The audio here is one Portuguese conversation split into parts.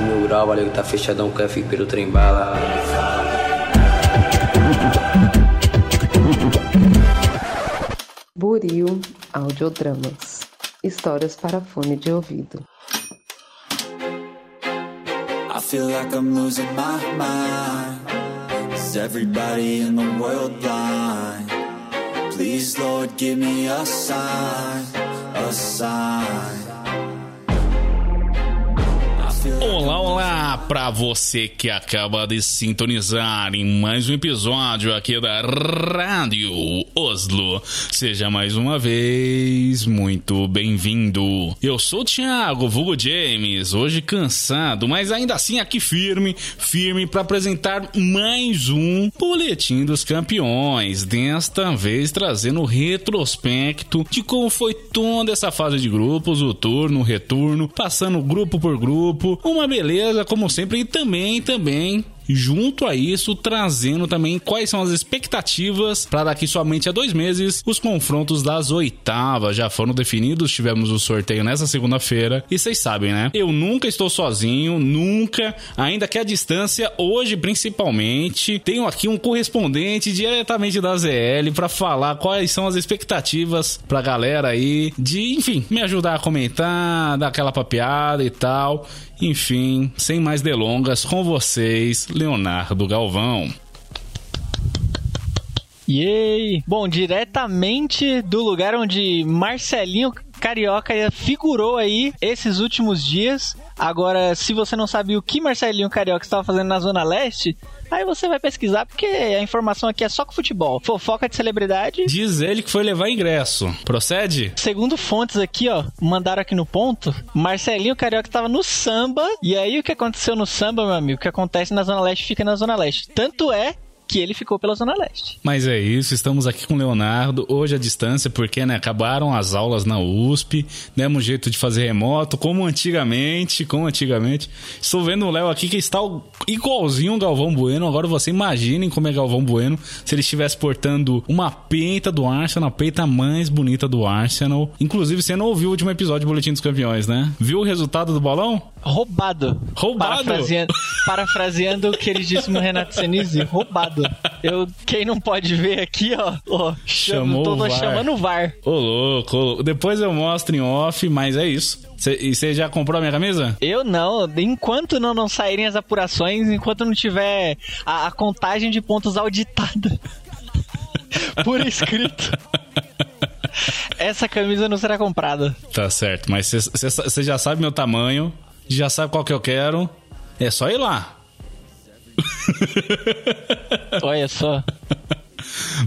Aqui mil grau, valeu que tá fechadão, quer ficar pelo trem bala. Buril Audiodramas Histórias para fone de ouvido. I feel like I'm losing my mind. Is everybody in the world blind? Please, Lord, give me a sign, a sign. Olá, olá para você que acaba de sintonizar em mais um episódio aqui da Rádio Oslo. Seja mais uma vez muito bem-vindo. Eu sou o Thiago, vulgo James, hoje cansado, mas ainda assim aqui firme, firme para apresentar mais um Boletim dos Campeões. Desta vez trazendo o retrospecto de como foi toda essa fase de grupos, o turno, o retorno, passando grupo por grupo uma beleza, como sempre, e também, também junto a isso, trazendo também quais são as expectativas para daqui somente a dois meses. Os confrontos das oitavas já foram definidos, tivemos o sorteio nessa segunda-feira. E vocês sabem, né? Eu nunca estou sozinho, nunca, ainda que a distância, hoje principalmente. Tenho aqui um correspondente diretamente da ZL para falar quais são as expectativas pra galera aí, de, enfim, me ajudar a comentar, dar aquela papeada e tal. Enfim, sem mais delongas, com vocês, Leonardo Galvão. Yay! Bom, diretamente do lugar onde Marcelinho Carioca figurou aí esses últimos dias. Agora, se você não sabe o que Marcelinho Carioca estava fazendo na Zona Leste, Aí você vai pesquisar, porque a informação aqui é só com futebol. Fofoca de celebridade. Diz ele que foi levar ingresso. Procede? Segundo fontes aqui, ó, mandaram aqui no ponto, Marcelinho Carioca estava no samba. E aí o que aconteceu no samba, meu amigo? O que acontece na Zona Leste fica na Zona Leste. Tanto é que ele ficou pela Zona Leste. Mas é isso, estamos aqui com o Leonardo, hoje à distância, porque né, acabaram as aulas na USP, demos jeito de fazer remoto, como antigamente, como antigamente. Estou vendo o Léo aqui que está igualzinho o Galvão Bueno, agora você imaginem como é Galvão Bueno se ele estivesse portando uma peita do Arsenal, a peita mais bonita do Arsenal. Inclusive, você não ouviu o último episódio do Boletim dos Campeões, né? Viu o resultado do bolão? Roubado. Roubado? Parafraseando, parafraseando o queridíssimo Renato Senise, roubado. Eu, quem não pode ver aqui, ó, ó chamou tô, tô chamando o VAR. Ô, louco, ô, louco. Depois eu mostro em off, mas é isso. Cê, e você já comprou a minha camisa? Eu não. Enquanto não, não saírem as apurações, enquanto não tiver a, a contagem de pontos auditada por escrito. essa camisa não será comprada. Tá certo, mas você já sabe meu tamanho, já sabe qual que eu quero. É só ir lá. Olha só.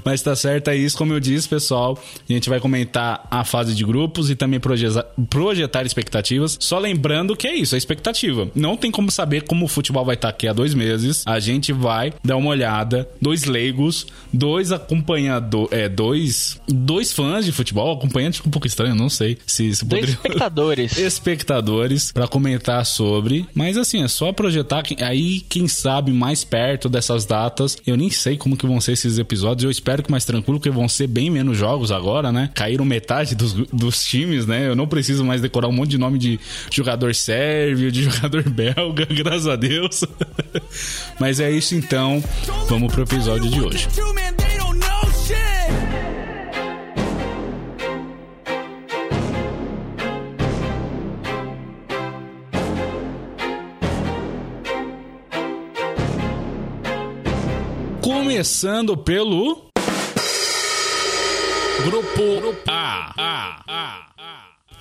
Mas tá certo, é isso. Como eu disse, pessoal, a gente vai comentar a fase de grupos e também projetar expectativas. Só lembrando que é isso, é expectativa. Não tem como saber como o futebol vai estar aqui há dois meses. A gente vai dar uma olhada, dois leigos, dois acompanhadores, é, dois, dois fãs de futebol, acompanhantes um pouco estranho, não sei se, se poderia... espectadores. espectadores para comentar sobre. Mas assim, é só projetar aí, quem sabe, mais perto dessas datas. Eu nem sei como que vão ser esses episódios episódios. Eu espero que mais tranquilo, porque vão ser bem menos jogos agora, né? Caíram metade dos, dos times, né? Eu não preciso mais decorar um monte de nome de jogador sérvio, de jogador belga, graças a Deus. Mas é isso então. Vamos pro episódio de hoje. Começando pelo. Grupo A. A. A.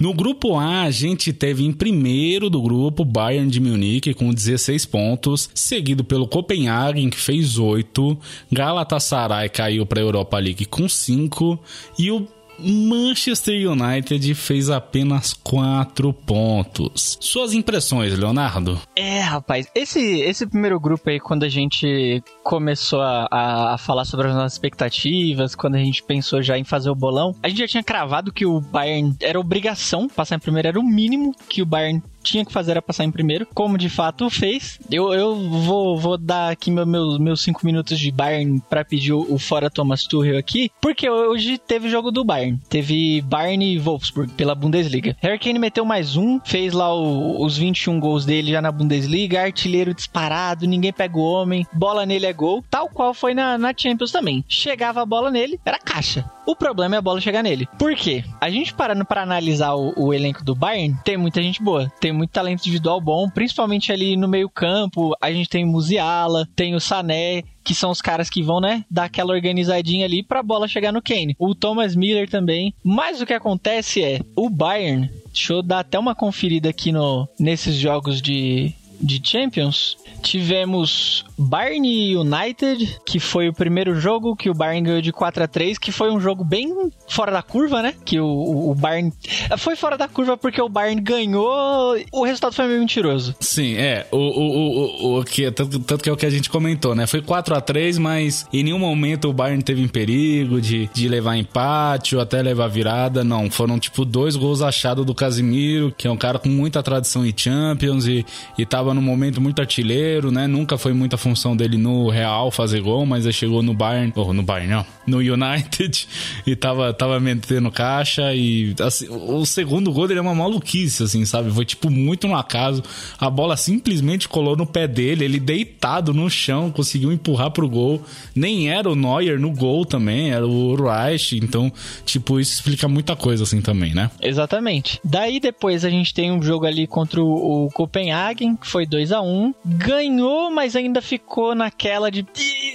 No grupo A, a gente teve em primeiro do grupo Bayern de Munique com 16 pontos, seguido pelo Copenhagen que fez 8, Galatasaray caiu para a Europa League com 5 e o Manchester United fez apenas 4 pontos. Suas impressões, Leonardo? É, rapaz, esse, esse primeiro grupo aí, quando a gente começou a, a falar sobre as nossas expectativas, quando a gente pensou já em fazer o bolão, a gente já tinha cravado que o Bayern era obrigação passar em primeiro, era o mínimo que o Bayern tinha que fazer era passar em primeiro, como de fato fez. Eu, eu vou, vou dar aqui meu, meu, meus cinco minutos de Bayern para pedir o, o, fora Thomas Tuchel aqui, porque hoje teve jogo do Bayern. Teve Bayern e Wolfsburg pela Bundesliga. Harry Kane meteu mais um, fez lá o, os 21 gols dele já na Bundesliga, artilheiro disparado, ninguém pega o homem, bola nele é gol, tal qual foi na, na Champions também. Chegava a bola nele, era caixa. O problema é a bola chegar nele. Por quê? A gente parando para analisar o, o, elenco do Bayern, tem muita gente boa, tem muito talento individual bom, principalmente ali no meio-campo. A gente tem o Musiala, tem o Sané, que são os caras que vão, né, dar aquela organizadinha ali pra bola chegar no Kane. O Thomas Miller também. Mas o que acontece é, o Bayern, deixa eu dar até uma conferida aqui no nesses jogos de de Champions, tivemos Bayern United, que foi o primeiro jogo que o Bayern ganhou de 4 a 3 que foi um jogo bem fora da curva, né? Que o, o Bayern. Foi fora da curva porque o Bayern ganhou, o resultado foi meio mentiroso. Sim, é. O, o, o, o, que, tanto, tanto que é o que a gente comentou, né? Foi 4 a 3 mas em nenhum momento o Bayern teve em perigo de, de levar empate ou até levar virada. Não, foram tipo dois gols achados do Casimiro, que é um cara com muita tradição em Champions e, e tava num momento muito artilheiro, né? Nunca foi muita função dele no Real fazer gol, mas ele chegou no Bayern, ou no Bayern não, no United e tava, tava metendo caixa e assim, o segundo gol dele é uma maluquice, assim, sabe? Foi tipo muito no acaso. A bola simplesmente colou no pé dele, ele deitado no chão, conseguiu empurrar pro gol. Nem era o Neuer no gol também, era o Reich, então, tipo, isso explica muita coisa assim também, né? Exatamente. Daí depois a gente tem um jogo ali contra o Copenhagen, que foi 2 a 1 Ganhou, mas ainda ficou naquela de.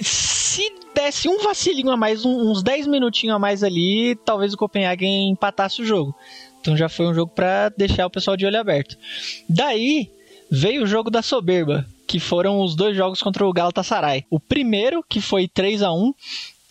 Se desse um vacilinho a mais, uns 10 minutinhos a mais ali, talvez o Copenhagen empatasse o jogo. Então já foi um jogo para deixar o pessoal de olho aberto. Daí veio o jogo da soberba, que foram os dois jogos contra o Galatasaray. O primeiro, que foi 3 a 1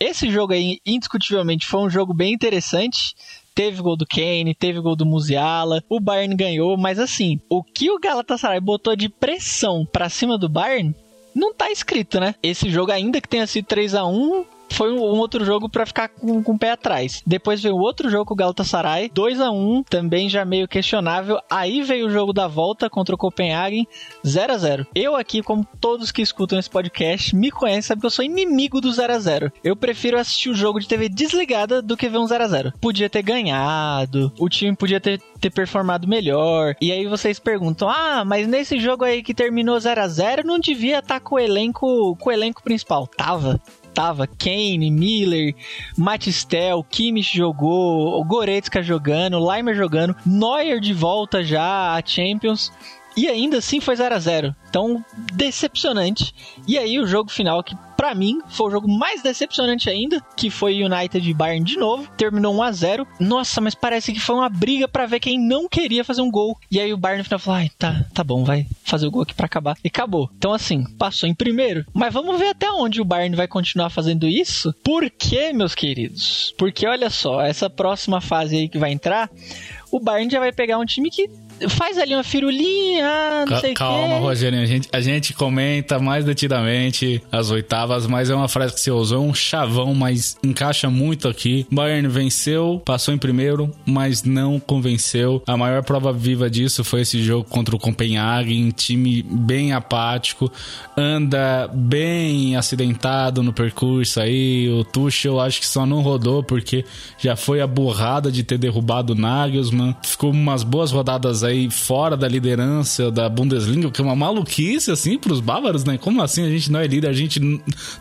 esse jogo aí, indiscutivelmente, foi um jogo bem interessante. Teve gol do Kane, teve gol do Musiala, o Bayern ganhou, mas assim, o que o Galatasaray botou de pressão para cima do Bayern não tá escrito, né? Esse jogo, ainda que tenha sido 3 a 1 foi um, outro jogo para ficar com, com o pé atrás. Depois veio outro jogo com o Galatasaray, 2 a 1 também já meio questionável. Aí veio o jogo da volta contra o Copenhagen, 0 a 0 Eu aqui, como todos que escutam esse podcast, me conhecem, sabe que eu sou inimigo do 0 a 0 Eu prefiro assistir o jogo de TV desligada do que ver um 0 a 0 Podia ter ganhado, o time podia ter, ter performado melhor. E aí vocês perguntam: ah, mas nesse jogo aí que terminou 0 a 0 não devia estar tá com o elenco, com o elenco principal. Tava tava Kane, Miller, Matistel, Kimmich jogou, Goretzka jogando, Leimer jogando, Neuer de volta já a Champions. E ainda assim foi 0 a 0 Então, decepcionante. E aí, o jogo final, que para mim foi o jogo mais decepcionante ainda, que foi United e Bayern de novo. Terminou 1 a 0 Nossa, mas parece que foi uma briga para ver quem não queria fazer um gol. E aí o Bayern no final falou: ai, tá, tá bom, vai fazer o gol aqui para acabar. E acabou. Então, assim, passou em primeiro. Mas vamos ver até onde o Bayern vai continuar fazendo isso. Por quê, meus queridos? Porque olha só, essa próxima fase aí que vai entrar o Bayern já vai pegar um time que faz ali uma firulinha, não sei Calma, quê. Rogerinho, a gente, a gente comenta mais detidamente as oitavas, mas é uma frase que você usou, um chavão, mas encaixa muito aqui. Bayern venceu, passou em primeiro, mas não convenceu. A maior prova viva disso foi esse jogo contra o Copenhagen, time bem apático, anda bem acidentado no percurso aí. O Tuchel acho que só não rodou porque já foi a burrada de ter derrubado o Nagelsmann. Ficou umas boas rodadas aí fora da liderança da Bundesliga, que é uma maluquice assim pros bávaros, né? Como assim a gente não é líder? A gente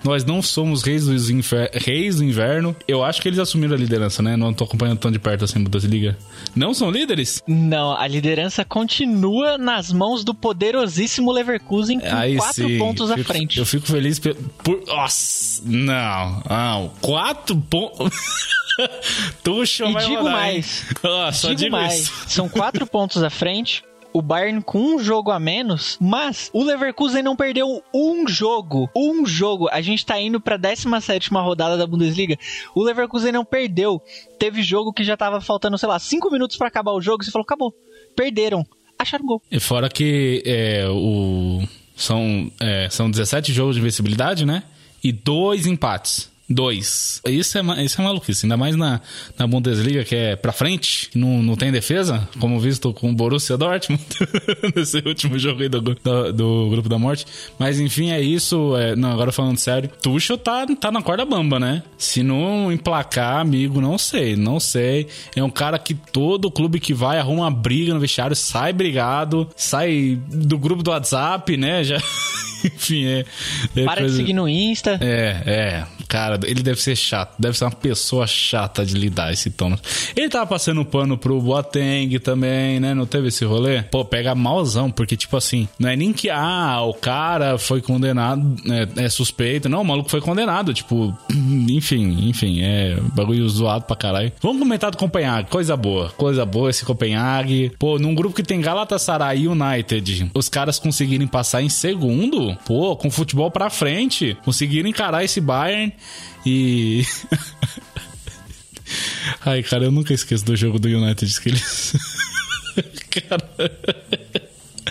nós não somos reis, dos infer... reis do inverno. Eu acho que eles assumiram a liderança, né? Não tô acompanhando tão de perto assim a Bundesliga. Não são líderes? Não, a liderança continua nas mãos do poderosíssimo Leverkusen com aí quatro sim. pontos fico, à frente. Eu fico feliz por, por... Nossa, não, não, quatro pontos. Tuxa, e digo mais. Oh, digo, digo mais. Isso. São quatro pontos à frente. O Bayern com um jogo a menos, mas o Leverkusen não perdeu um jogo. Um jogo. A gente tá indo pra 17 rodada da Bundesliga. O Leverkusen não perdeu. Teve jogo que já tava faltando, sei lá, 5 minutos para acabar o jogo. Você falou, acabou. Perderam. Acharam gol. E fora que é, o... são, é, são 17 jogos de invencibilidade, né? E dois empates. Dois. Isso é, isso é maluquice. Ainda mais na, na Bundesliga, que é pra frente, não, não tem defesa, como visto com o Borussia Dortmund, nesse último jogo aí do, do, do, Grupo da Morte. Mas enfim, é isso. É, não, agora falando sério, Tuchel tá, tá na corda bamba, né? Se não emplacar, amigo, não sei, não sei. É um cara que todo clube que vai arruma uma briga no vestiário, sai brigado, sai do grupo do WhatsApp, né? Já. Enfim, é. é Para coisa... de seguir no Insta. É, é. Cara, ele deve ser chato. Deve ser uma pessoa chata de lidar esse tom. Ele tava passando pano pro Boateng também, né? Não teve esse rolê? Pô, pega malzão, porque, tipo assim, não é nem que, ah, o cara foi condenado, é, é suspeito. Não, o maluco foi condenado. Tipo, enfim, enfim, é bagulho zoado pra caralho. Vamos comentar do Copenhague. Coisa boa. Coisa boa esse Copenhague. Pô, num grupo que tem Galatasaray e United, os caras conseguirem passar em segundo, pô, com futebol pra frente, conseguiram encarar esse Bayern e. Ai, cara, eu nunca esqueço do jogo do United que eles. cara.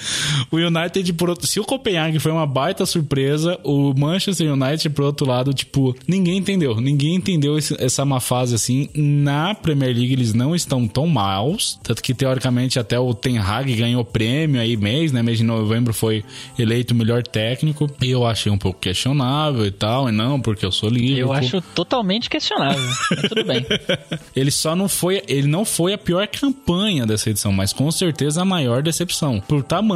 O United, por outro, se o Copenhague foi uma baita surpresa, o Manchester United, por outro lado, tipo, ninguém entendeu. Ninguém entendeu esse, essa má fase assim. Na Premier League eles não estão tão maus. Tanto que, teoricamente, até o Ten Hag ganhou prêmio aí mês, né? Mês de novembro foi eleito o melhor técnico. E eu achei um pouco questionável e tal. E não, porque eu sou livre. Eu acho totalmente questionável. mas tudo bem. ele só não foi. Ele não foi a pior campanha dessa edição, mas com certeza a maior decepção. Por tamanho,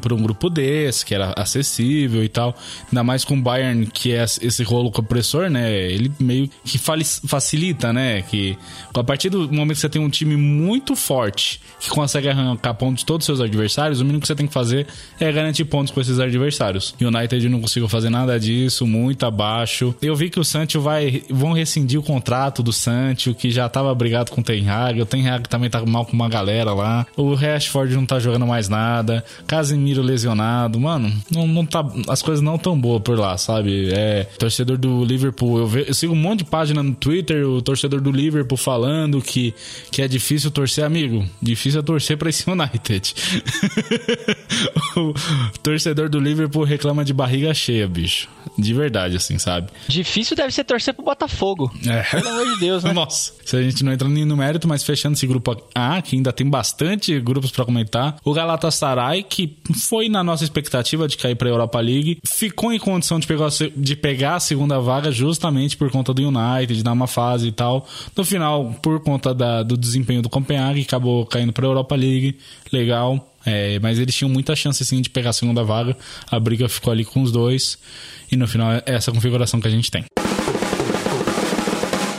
para um grupo desse, que era acessível e tal. Ainda mais com o Bayern, que é esse rolo compressor, né? Ele meio que facilita, né? Que a partir do momento que você tem um time muito forte, que consegue arrancar pontos de todos os seus adversários, o mínimo que você tem que fazer é garantir pontos com esses adversários. E o United não conseguiu fazer nada disso, muito abaixo. Eu vi que o Sancho vai vão rescindir o contrato do Sancho, que já tava brigado com o Ten Hag. O Ten Hag também tá mal com uma galera lá. O Rashford não tá jogando mais nada. Casemiro lesionado. Mano, não, não tá. As coisas não tão boas por lá, sabe? É. Torcedor do Liverpool. Eu, ve, eu sigo um monte de página no Twitter, o torcedor do Liverpool falando que, que é difícil torcer, amigo. Difícil é torcer pra esse United. o torcedor do Liverpool reclama de barriga cheia, bicho. De verdade, assim, sabe? Difícil deve ser torcer pro Botafogo. É. Pelo amor de Deus, né? Nossa. Se a gente não entra no mérito, mas fechando esse grupo A, que ainda tem bastante grupos para comentar. O Galatasaray, que foi na nossa expectativa de cair pra Europa League, ficou em condição de pegar, de pegar a segunda vaga justamente por conta do United, de dar uma fase e tal. No final, por conta da, do desempenho do Copenhague, acabou caindo pra Europa League. Legal. É, mas eles tinham muita chance sim de pegar a segunda vaga. A briga ficou ali com os dois. E no final é essa configuração que a gente tem.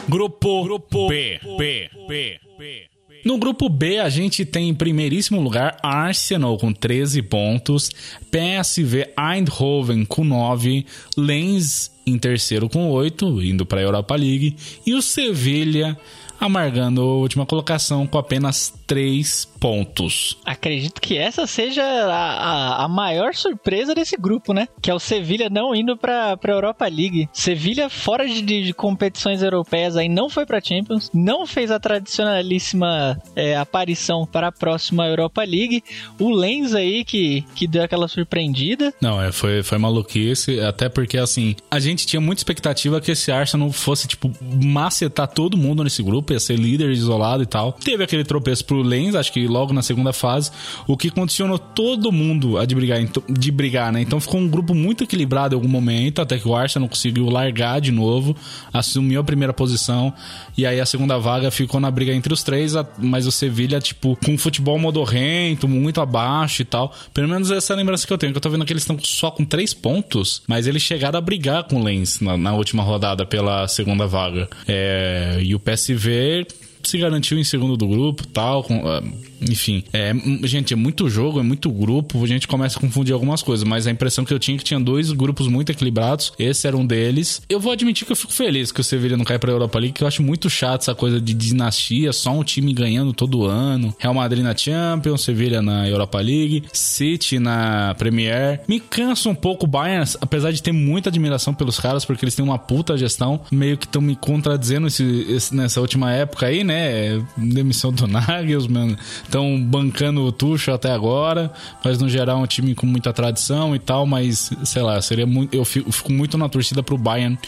Grupo, Grupo B, B, B, B. No grupo B, a gente tem em primeiríssimo lugar Arsenal com 13 pontos, PSV Eindhoven com 9, Lens em terceiro com 8, indo para a Europa League, e o Sevilha amargando a última colocação com apenas 3 pontos. Acredito que essa seja a, a, a, maior surpresa desse grupo, né? Que é o Sevilha não indo para a Europa League. Sevilha fora de, de, competições europeias aí não foi para Champions, não fez a tradicionalíssima é, aparição para a próxima Europa League. O Lens aí que, que deu aquela surpreendida. Não, é, foi, foi maluquice, até porque assim, a gente tinha muita expectativa que esse Arsenal fosse tipo macetar todo mundo nesse grupo, ia ser líder isolado e tal. Teve aquele tropeço pro Lens, acho que logo na segunda fase, o que condicionou todo mundo a de brigar, de brigar, né? Então ficou um grupo muito equilibrado em algum momento, até que o Arsenal conseguiu largar de novo, assumiu a primeira posição, e aí a segunda vaga ficou na briga entre os três, mas o Sevilha, tipo, com futebol modorrento, muito abaixo e tal. Pelo menos essa é lembrança que eu tenho, que eu tô vendo que eles estão só com três pontos, mas eles chegaram a brigar com o Lens na, na última rodada pela segunda vaga. É, e o PSV se garantiu em segundo do grupo, tal, com, uh, enfim, é, gente, é muito jogo, é muito grupo, a gente começa a confundir algumas coisas, mas a impressão que eu tinha é que tinha dois grupos muito equilibrados, esse era um deles. Eu vou admitir que eu fico feliz que o Sevilla não cai pra Europa League, que eu acho muito chato essa coisa de dinastia, só um time ganhando todo ano. Real Madrid na Champions, Sevilla na Europa League, City na Premier. Me cansa um pouco o Bayern, apesar de ter muita admiração pelos caras, porque eles têm uma puta gestão, meio que estão me contradizendo esse, esse, nessa última época aí, né? Demissão do Nagelsmann, estão bancando o Tuchel até agora, mas no geral é um time com muita tradição e tal, mas sei lá, seria muito, eu fico, fico muito na torcida pro Bayern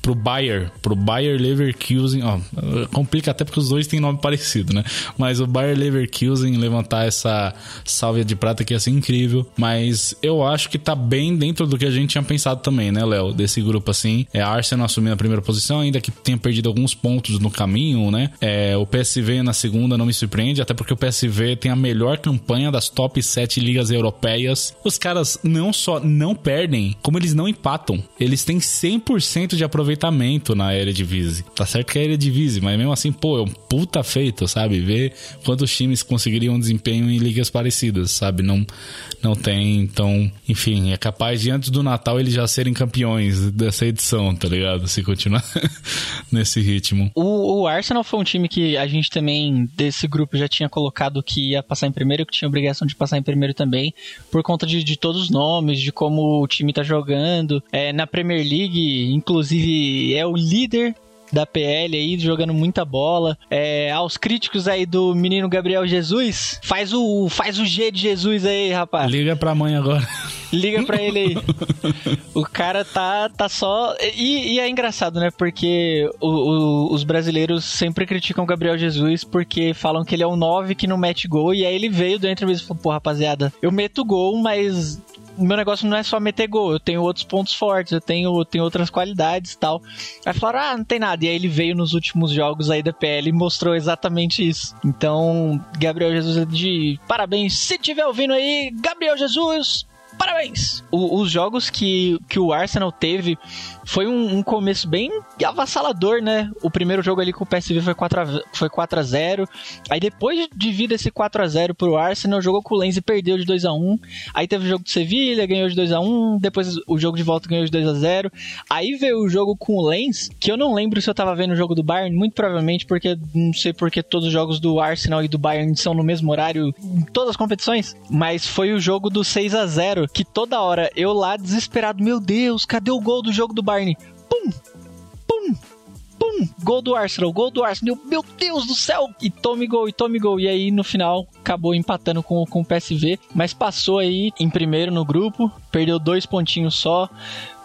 pro Bayer, pro Bayer Leverkusen, ó, complica até porque os dois têm nome parecido, né? Mas o Bayer Leverkusen levantar essa salvia de prata que ia ser incrível, mas eu acho que tá bem dentro do que a gente tinha pensado também, né, Léo? Desse grupo assim, é Arsenal assumindo a primeira posição, ainda que tenha perdido alguns pontos no caminho, né? É, o PSV na segunda não me surpreende, até porque o PSV tem a melhor campanha das top 7 ligas europeias. Os caras não só não perdem, como eles não empatam. Eles têm 100% de aproveitamento na Eredivisie. Tá certo que é Eredivisie, mas mesmo assim, pô, é um puta feito, sabe? Ver quantos times conseguiriam desempenho em ligas parecidas, sabe? Não, não tem, então, enfim, é capaz de antes do Natal eles já serem campeões dessa edição, tá ligado? Se continuar nesse ritmo. O, o Arsenal foi um time que a gente também, desse grupo, já tinha colocado que ia passar em primeiro, que tinha obrigação de passar em primeiro também, por conta de, de todos os nomes, de como o time tá jogando. É, na Premier League, inclusive, é o líder da PL aí, jogando muita bola. É, aos críticos aí do menino Gabriel Jesus, faz o, faz o G de Jesus aí, rapaz. Liga pra mãe agora. Liga pra ele aí. o cara tá, tá só. E, e é engraçado, né? Porque o, o, os brasileiros sempre criticam o Gabriel Jesus porque falam que ele é um 9 que não mete gol. E aí ele veio dentro e falou: pô, rapaziada, eu meto gol, mas meu negócio não é só meter gol, eu tenho outros pontos fortes, eu tenho, tenho outras qualidades e tal. Aí falaram, ah, não tem nada. E aí ele veio nos últimos jogos aí da PL e mostrou exatamente isso. Então, Gabriel Jesus é de parabéns. Se tiver ouvindo aí, Gabriel Jesus, parabéns! O, os jogos que, que o Arsenal teve foi um, um, começo bem avassalador, né? O primeiro jogo ali com o PSV foi 4 a, foi 4 a 0 Aí depois de vir esse 4 a 0 pro Arsenal, jogou com o Lens e perdeu de 2 a 1 Aí teve o jogo do Sevilha, ganhou de 2 a 1 Depois o jogo de volta ganhou de 2 a 0 Aí veio o jogo com o Lens, que eu não lembro se eu tava vendo o jogo do Bayern, muito provavelmente, porque não sei porque todos os jogos do Arsenal e do Bayern são no mesmo horário em todas as competições. Mas foi o jogo do 6 a 0 que toda hora eu lá desesperado, meu Deus, cadê o gol do jogo do Bayern? Pum! Pum! Pum! Gol do Arsenal, gol do Arsenal. Meu Deus do céu! E tome gol, e tome gol. E aí, no final, acabou empatando com, com o PSV. Mas passou aí em primeiro no grupo. Perdeu dois pontinhos só.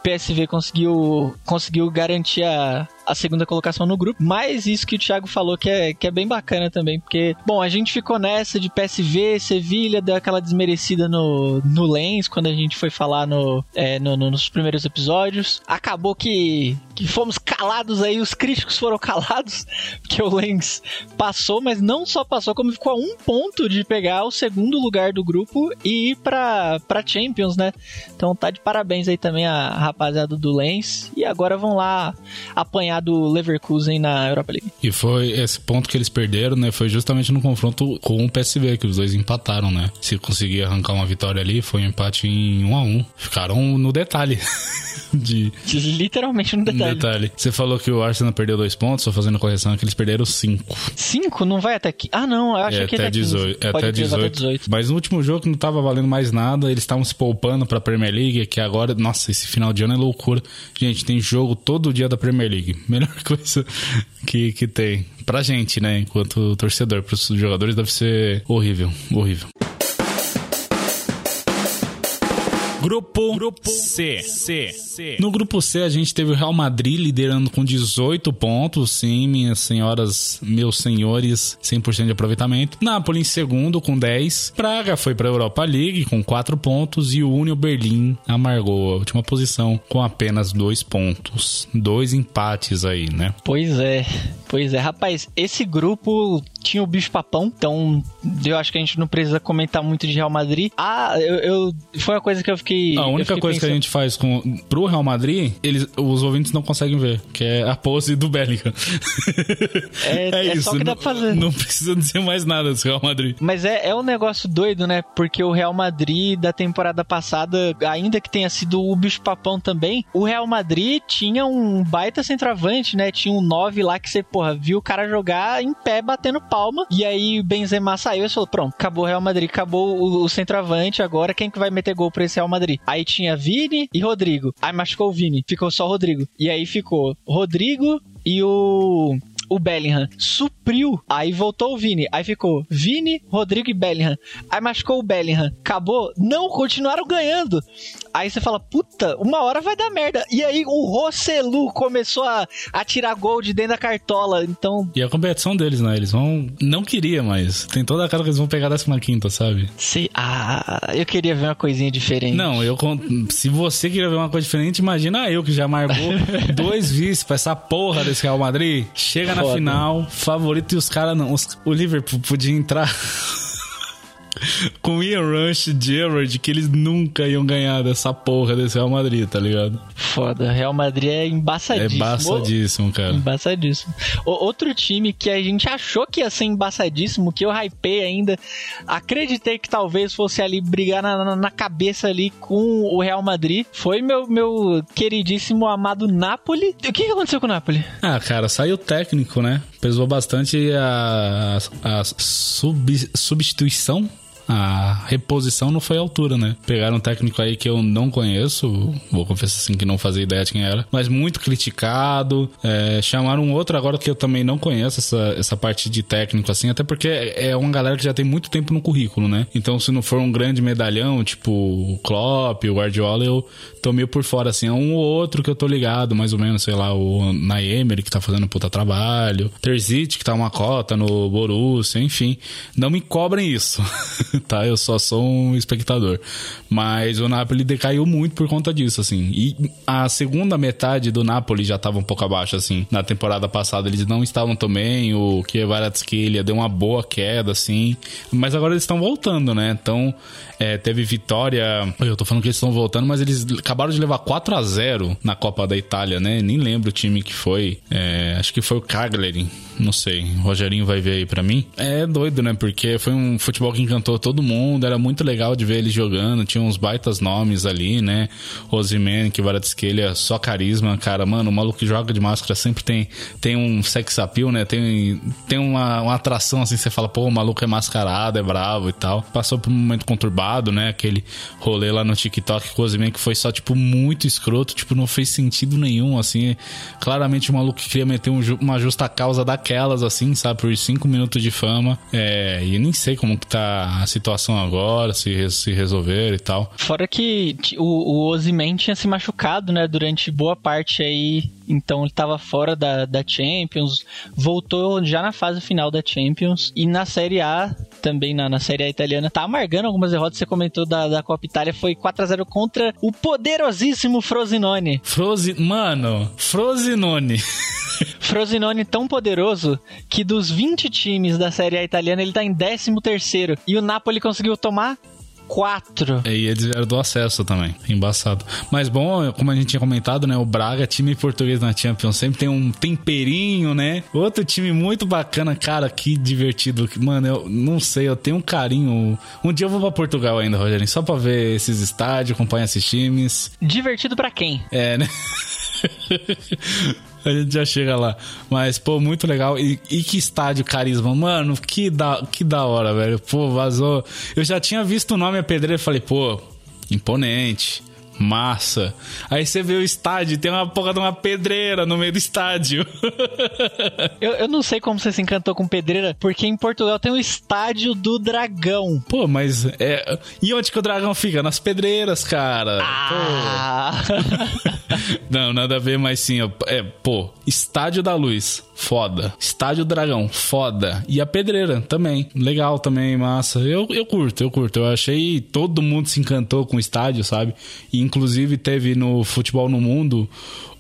PSV conseguiu, conseguiu garantir a, a segunda colocação no grupo. Mas isso que o Thiago falou que é, que é bem bacana também, porque, bom, a gente ficou nessa de PSV, Sevilha, deu aquela desmerecida no, no Lens quando a gente foi falar no, é, no, no, nos primeiros episódios. Acabou que, que fomos calados aí, os críticos foram calados, porque o Lens passou, mas não só passou, como ficou a um ponto de pegar o segundo lugar do grupo e ir pra, pra Champions, né? Então tá de parabéns aí também a rapaziada do Lens. E agora vão lá apanhar ganhar do Leverkusen na Europa League. E foi esse ponto que eles perderam, né? Foi justamente no confronto com o PSV, que os dois empataram, né? Se conseguir arrancar uma vitória ali, foi um empate em 1 a 1 Ficaram no detalhe. de... Literalmente no detalhe. detalhe. Você falou que o Arsenal perdeu dois pontos, só fazendo correção, que eles perderam cinco. Cinco? Não vai até aqui? Ah, não, eu acho é que até, 18, é até 18. 18. Mas no último jogo não tava valendo mais nada, eles estavam se poupando pra Premier League, que agora, nossa, esse final de ano é loucura. Gente, tem jogo todo dia da Premier League. Melhor coisa que, que tem. Pra gente, né? Enquanto torcedor, pros jogadores deve ser horrível, horrível. Grupo, grupo C. C. C. No grupo C a gente teve o Real Madrid liderando com 18 pontos, sim, minhas senhoras, meus senhores, 100% de aproveitamento. Napoli em segundo com 10. Praga foi para a Europa League com 4 pontos e o Union Berlim amargou a última posição com apenas 2 pontos. Dois empates aí, né? Pois é. Pois é, rapaz, esse grupo tinha o bicho papão, então eu acho que a gente não precisa comentar muito de Real Madrid. Ah, eu, eu foi uma coisa que eu fiquei que. A única coisa pensando... que a gente faz com, pro Real Madrid, eles, os ouvintes não conseguem ver, que é a pose do Bellingham. É, é, é isso. Só que dá pra fazer. Não, não precisa dizer mais nada do Real Madrid. Mas é, é um negócio doido, né? Porque o Real Madrid da temporada passada, ainda que tenha sido o bicho-papão também, o Real Madrid tinha um baita centroavante, né? Tinha um 9 lá que você, porra, viu o cara jogar em pé batendo palma. E aí o Benzema saiu e falou: pronto, acabou o Real Madrid, acabou o, o centroavante. Agora quem que vai meter gol pra esse Real? Madrid. Aí tinha Vini e Rodrigo. Aí machucou o Vini, ficou só o Rodrigo. E aí ficou Rodrigo e o o Bellingham. Supriu. Aí voltou o Vini. Aí ficou Vini, Rodrigo e Bellingham. Aí machucou o Bellingham. Acabou? Não, continuaram ganhando. Aí você fala, puta, uma hora vai dar merda. E aí o Roselu começou a, a tirar gol de dentro da cartola. Então. E a competição deles, né? Eles vão. Não queria, mas tem toda a cara que eles vão pegar a 15, sabe? Se... Ah, eu queria ver uma coisinha diferente. Não, eu. Se você queria ver uma coisa diferente, imagina eu que já marcou dois vices pra essa porra desse Real Madrid. Chega Foda. na final, favorito e os caras não. Os... O Liverpool podia entrar. com Ian Rush e Gerrard que eles nunca iam ganhar dessa porra desse Real Madrid, tá ligado? Foda, Real Madrid é embaçadíssimo. É embaçadíssimo, cara. Embaçadíssimo. O, outro time que a gente achou que ia ser embaçadíssimo, que eu hypei ainda, acreditei que talvez fosse ali brigar na, na, na cabeça ali com o Real Madrid, foi meu, meu queridíssimo amado Napoli. O que, que aconteceu com o Napoli? Ah, cara, saiu técnico, né? Pesou bastante a, a, a sub, substituição a reposição não foi à altura, né? Pegaram um técnico aí que eu não conheço, vou confessar assim que não fazia ideia de quem era, mas muito criticado. É, chamaram um outro agora que eu também não conheço essa, essa parte de técnico, assim, até porque é uma galera que já tem muito tempo no currículo, né? Então, se não for um grande medalhão, tipo o Klopp, o Guardiola, eu tô meio por fora, assim. É um ou outro que eu tô ligado, mais ou menos, sei lá, o Naemer, que tá fazendo puta trabalho, Terzic, que tá uma cota no Borussia, enfim. Não me cobrem isso. tá? Eu só sou um espectador. Mas o Napoli decaiu muito por conta disso, assim. E a segunda metade do Napoli já tava um pouco abaixo, assim. Na temporada passada eles não estavam tão bem, o Kvaratskhelia deu uma boa queda, assim. Mas agora eles estão voltando, né? Então, é, teve vitória... Eu tô falando que eles estão voltando, mas eles acabaram de levar 4 a 0 na Copa da Itália, né? Nem lembro o time que foi. É, acho que foi o Cagliari, não sei. O Rogerinho vai ver aí pra mim. É doido, né? Porque foi um futebol que encantou todo mundo, era muito legal de ver ele jogando, tinha uns baitas nomes ali, né? Rosiman, que Varadskhelia, só carisma, cara, mano, o maluco que joga de máscara sempre tem, tem um sex appeal, né? Tem, tem uma, uma atração assim, você fala, pô, o maluco é mascarado, é bravo e tal. Passou por um momento conturbado, né? Aquele rolê lá no TikTok com o Rosiman que foi só, tipo, muito escroto, tipo, não fez sentido nenhum, assim. Claramente o maluco que queria meter um, uma justa causa daquelas, assim, sabe? Por cinco minutos de fama. É, e nem sei como que tá a situação agora, se, se resolver e tal. Fora que o, o Ozyman tinha se machucado, né, durante boa parte aí, então ele estava fora da, da Champions, voltou já na fase final da Champions e na Série A, também na, na Série A italiana, tá amargando algumas derrotas, você comentou da, da Copa Itália, foi 4 a 0 contra o poderosíssimo Frosinone. Frozi... Mano, Frosinone. Frosinone tão poderoso que dos 20 times da Série A italiana ele tá em 13 terceiro e o Napoli conseguiu tomar quatro. E eles vieram do acesso também. Embaçado. Mas bom, como a gente tinha comentado, né? O Braga, time português na Champions, sempre tem um temperinho, né? Outro time muito bacana, cara, que divertido. Mano, eu não sei, eu tenho um carinho. Um dia eu vou pra Portugal ainda, Rogério, só pra ver esses estádios, acompanhar esses times. Divertido para quem? É, né? A gente já chega lá. Mas, pô, muito legal. E, e, que estádio carisma. Mano, que da, que da hora, velho. Pô, vazou. Eu já tinha visto o nome a pedreira e falei, pô, imponente massa. Aí você vê o estádio, tem uma porra de uma pedreira no meio do estádio. eu, eu não sei como você se encantou com pedreira, porque em Portugal tem o estádio do dragão. Pô, mas é. E onde que o dragão fica? Nas pedreiras, cara. Ah. não, nada a ver, mas sim, é, pô, estádio da luz foda. Estádio Dragão, foda. E a Pedreira também, legal também, massa. Eu, eu curto, eu curto. Eu achei todo mundo se encantou com o estádio, sabe? E inclusive teve no Futebol no Mundo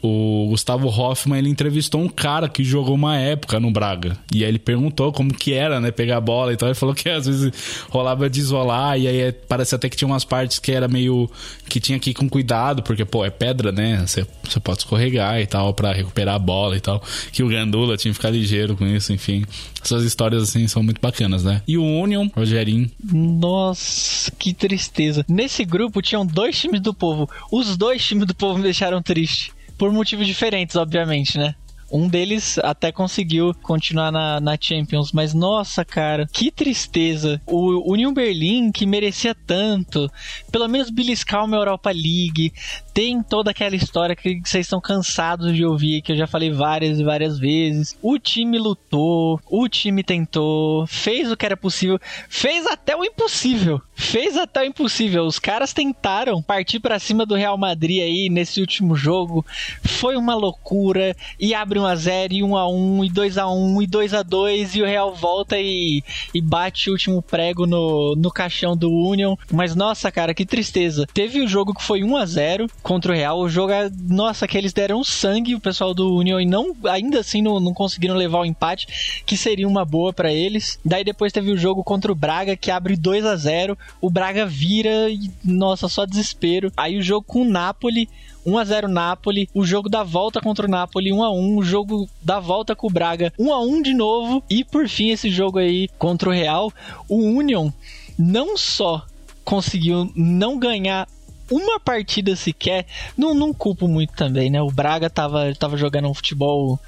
o Gustavo Hoffman ele entrevistou um cara que jogou uma época no Braga. E aí ele perguntou como que era, né, pegar a bola e tal. Ele falou que às vezes rolava de isolar e aí é, parece até que tinha umas partes que era meio que tinha que ir com cuidado, porque pô, é pedra, né? Você, pode escorregar e tal para recuperar a bola e tal. Que o Gandula tinha que ficar ligeiro com isso, enfim. Essas histórias assim são muito bacanas, né? E o Union, Rogerinho. Nossa, que tristeza. Nesse grupo tinham dois times do povo. Os dois times do povo me deixaram triste por motivos diferentes, obviamente, né? Um deles até conseguiu continuar na, na Champions, mas nossa, cara, que tristeza. O Union Berlin, que merecia tanto, pelo menos beliscar uma Europa League, tem toda aquela história que vocês estão cansados de ouvir, que eu já falei várias e várias vezes. O time lutou, o time tentou, fez o que era possível, fez até o impossível. Fez até o impossível. Os caras tentaram partir para cima do Real Madrid aí nesse último jogo. Foi uma loucura. E abre 1 a 0 e 1 a 1 e 2 a 1 e 2 a 2 e o Real volta e, e bate o último prego no, no caixão do Union. Mas nossa, cara, que tristeza. Teve o um jogo que foi 1 a 0 contra o Real. O jogo, é, nossa, que eles deram sangue o pessoal do Union e não ainda assim não, não conseguiram levar o empate, que seria uma boa para eles. Daí depois teve o jogo contra o Braga que abre 2 a 0 o Braga vira e, nossa, só desespero. Aí o jogo com o Napoli, 1 a 0 Napoli, o jogo da volta contra o Napoli 1 a 1, o jogo da volta com o Braga 1 a 1 de novo e por fim esse jogo aí contra o Real, o Union não só conseguiu não ganhar uma partida sequer, não, não culpo muito também, né? O Braga tava, tava jogando um futebol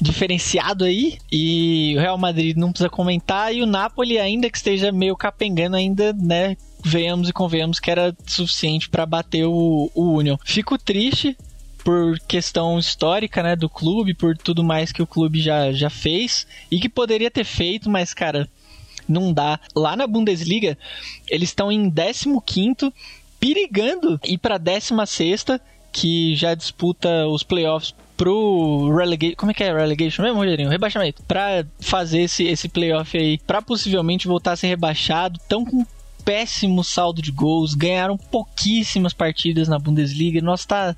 diferenciado aí, e o Real Madrid não precisa comentar, e o Napoli, ainda que esteja meio capengando, ainda, né? Venhamos e convenhamos que era suficiente para bater o, o Union. Fico triste, por questão histórica, né, do clube, por tudo mais que o clube já, já fez e que poderia ter feito, mas cara, não dá. Lá na Bundesliga, eles estão em 15 perigando ir para 16 que já disputa os playoffs pro relegation. Como é que é relegation mesmo, Rogerinho? Rebaixamento. Pra fazer esse, esse playoff aí, pra possivelmente voltar a ser rebaixado, tão com péssimo saldo de gols, ganharam pouquíssimas partidas na Bundesliga. Nossa, tá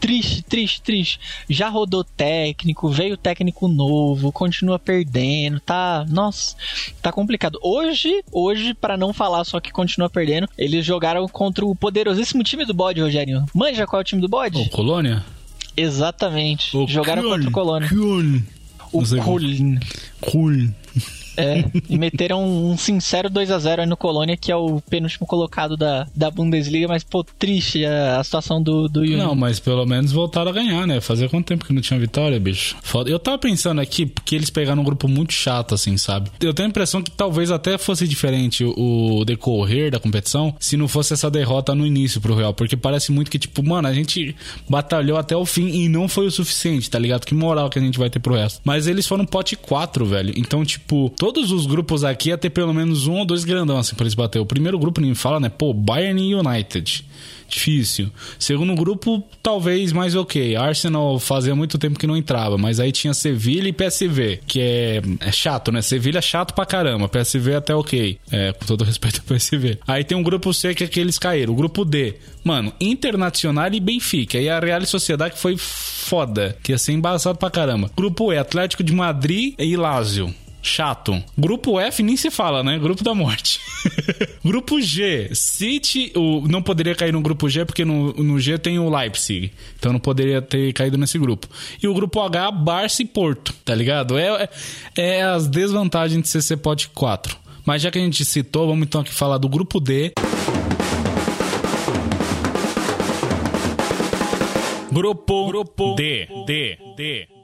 triste, triste, triste. Já rodou técnico, veio técnico novo, continua perdendo, tá, nossa, tá complicado. Hoje, hoje para não falar só que continua perdendo, eles jogaram contra o poderosíssimo time do Bode, Rogério. Manja qual é o time do Bode? O Colônia? Exatamente. O jogaram contra o Colônia. Köln. O Colônia. Köln. É, e meteram um sincero 2 a 0 aí no Colônia, que é o penúltimo colocado da, da Bundesliga, mas, pô, triste a, a situação do, do Union. Não, mas pelo menos voltaram a ganhar, né? Fazia quanto tempo que não tinha vitória, bicho? Foda. Eu tava pensando aqui, porque eles pegaram um grupo muito chato, assim, sabe? Eu tenho a impressão que talvez até fosse diferente o decorrer da competição se não fosse essa derrota no início pro Real, porque parece muito que, tipo, mano, a gente batalhou até o fim e não foi o suficiente, tá ligado? Que moral que a gente vai ter pro resto. Mas eles foram pote 4, velho. Então, tipo, todos os grupos aqui ia ter pelo menos um ou dois grandão assim pra eles bater. O primeiro grupo nem fala, né? Pô, Bayern e United. Difícil. Segundo grupo, talvez mais ok. Arsenal fazia muito tempo que não entrava, mas aí tinha Sevilha e PSV, que é, é chato, né? Sevilha é chato pra caramba. PSV é até ok. É, com todo respeito ao PSV. Aí tem um grupo C que é que eles caíram. O grupo D, mano, Internacional e Benfica. E a Real Sociedade que foi foda, que ia ser embaçado pra caramba. Grupo E, Atlético de Madrid e Lazio chato. Grupo F nem se fala, né? Grupo da morte. grupo G, City, o, não poderia cair no grupo G porque no, no G tem o Leipzig. Então não poderia ter caído nesse grupo. E o grupo H, Barça e Porto, tá ligado? É, é, é as desvantagens de CC Pot 4. Mas já que a gente citou, vamos então aqui falar do grupo D. Grupo, grupo D, D, D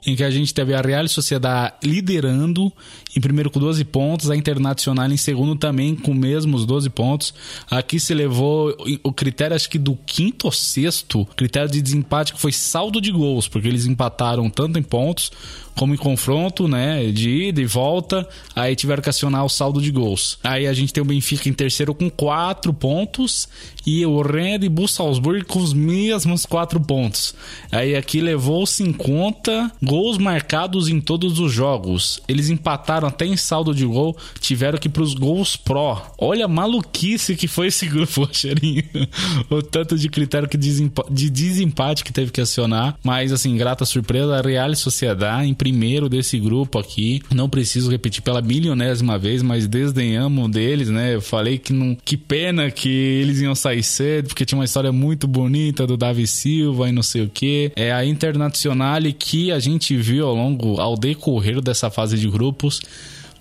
em que a gente teve a Real Sociedade liderando em primeiro com 12 pontos, a Internacional em segundo também com mesmos 12 pontos. Aqui se levou o critério, acho que do quinto ou sexto, critério de desempate que foi saldo de gols, porque eles empataram tanto em pontos como em confronto, né, de ida e volta, aí tiveram que acionar o saldo de gols. Aí a gente tem o Benfica em terceiro com 4 pontos e o Red Bull Salzburg com os mesmos 4 pontos. Aí aqui levou-se em conta gols marcados em todos os jogos. Eles empataram até em saldo de gol, tiveram que ir pros gols pró. Olha a maluquice que foi esse grupo, o tanto de critério que de desempate que teve que acionar, mas assim, grata surpresa, a Real Sociedade em primeiro desse grupo aqui. Não preciso repetir pela milionésima vez, mas desdenhamos deles, né? Eu falei que não, que pena que eles iam sair cedo, porque tinha uma história muito bonita do Davi Silva e não sei o que. É a Internacional que a gente viu ao longo, ao decorrer dessa fase de grupos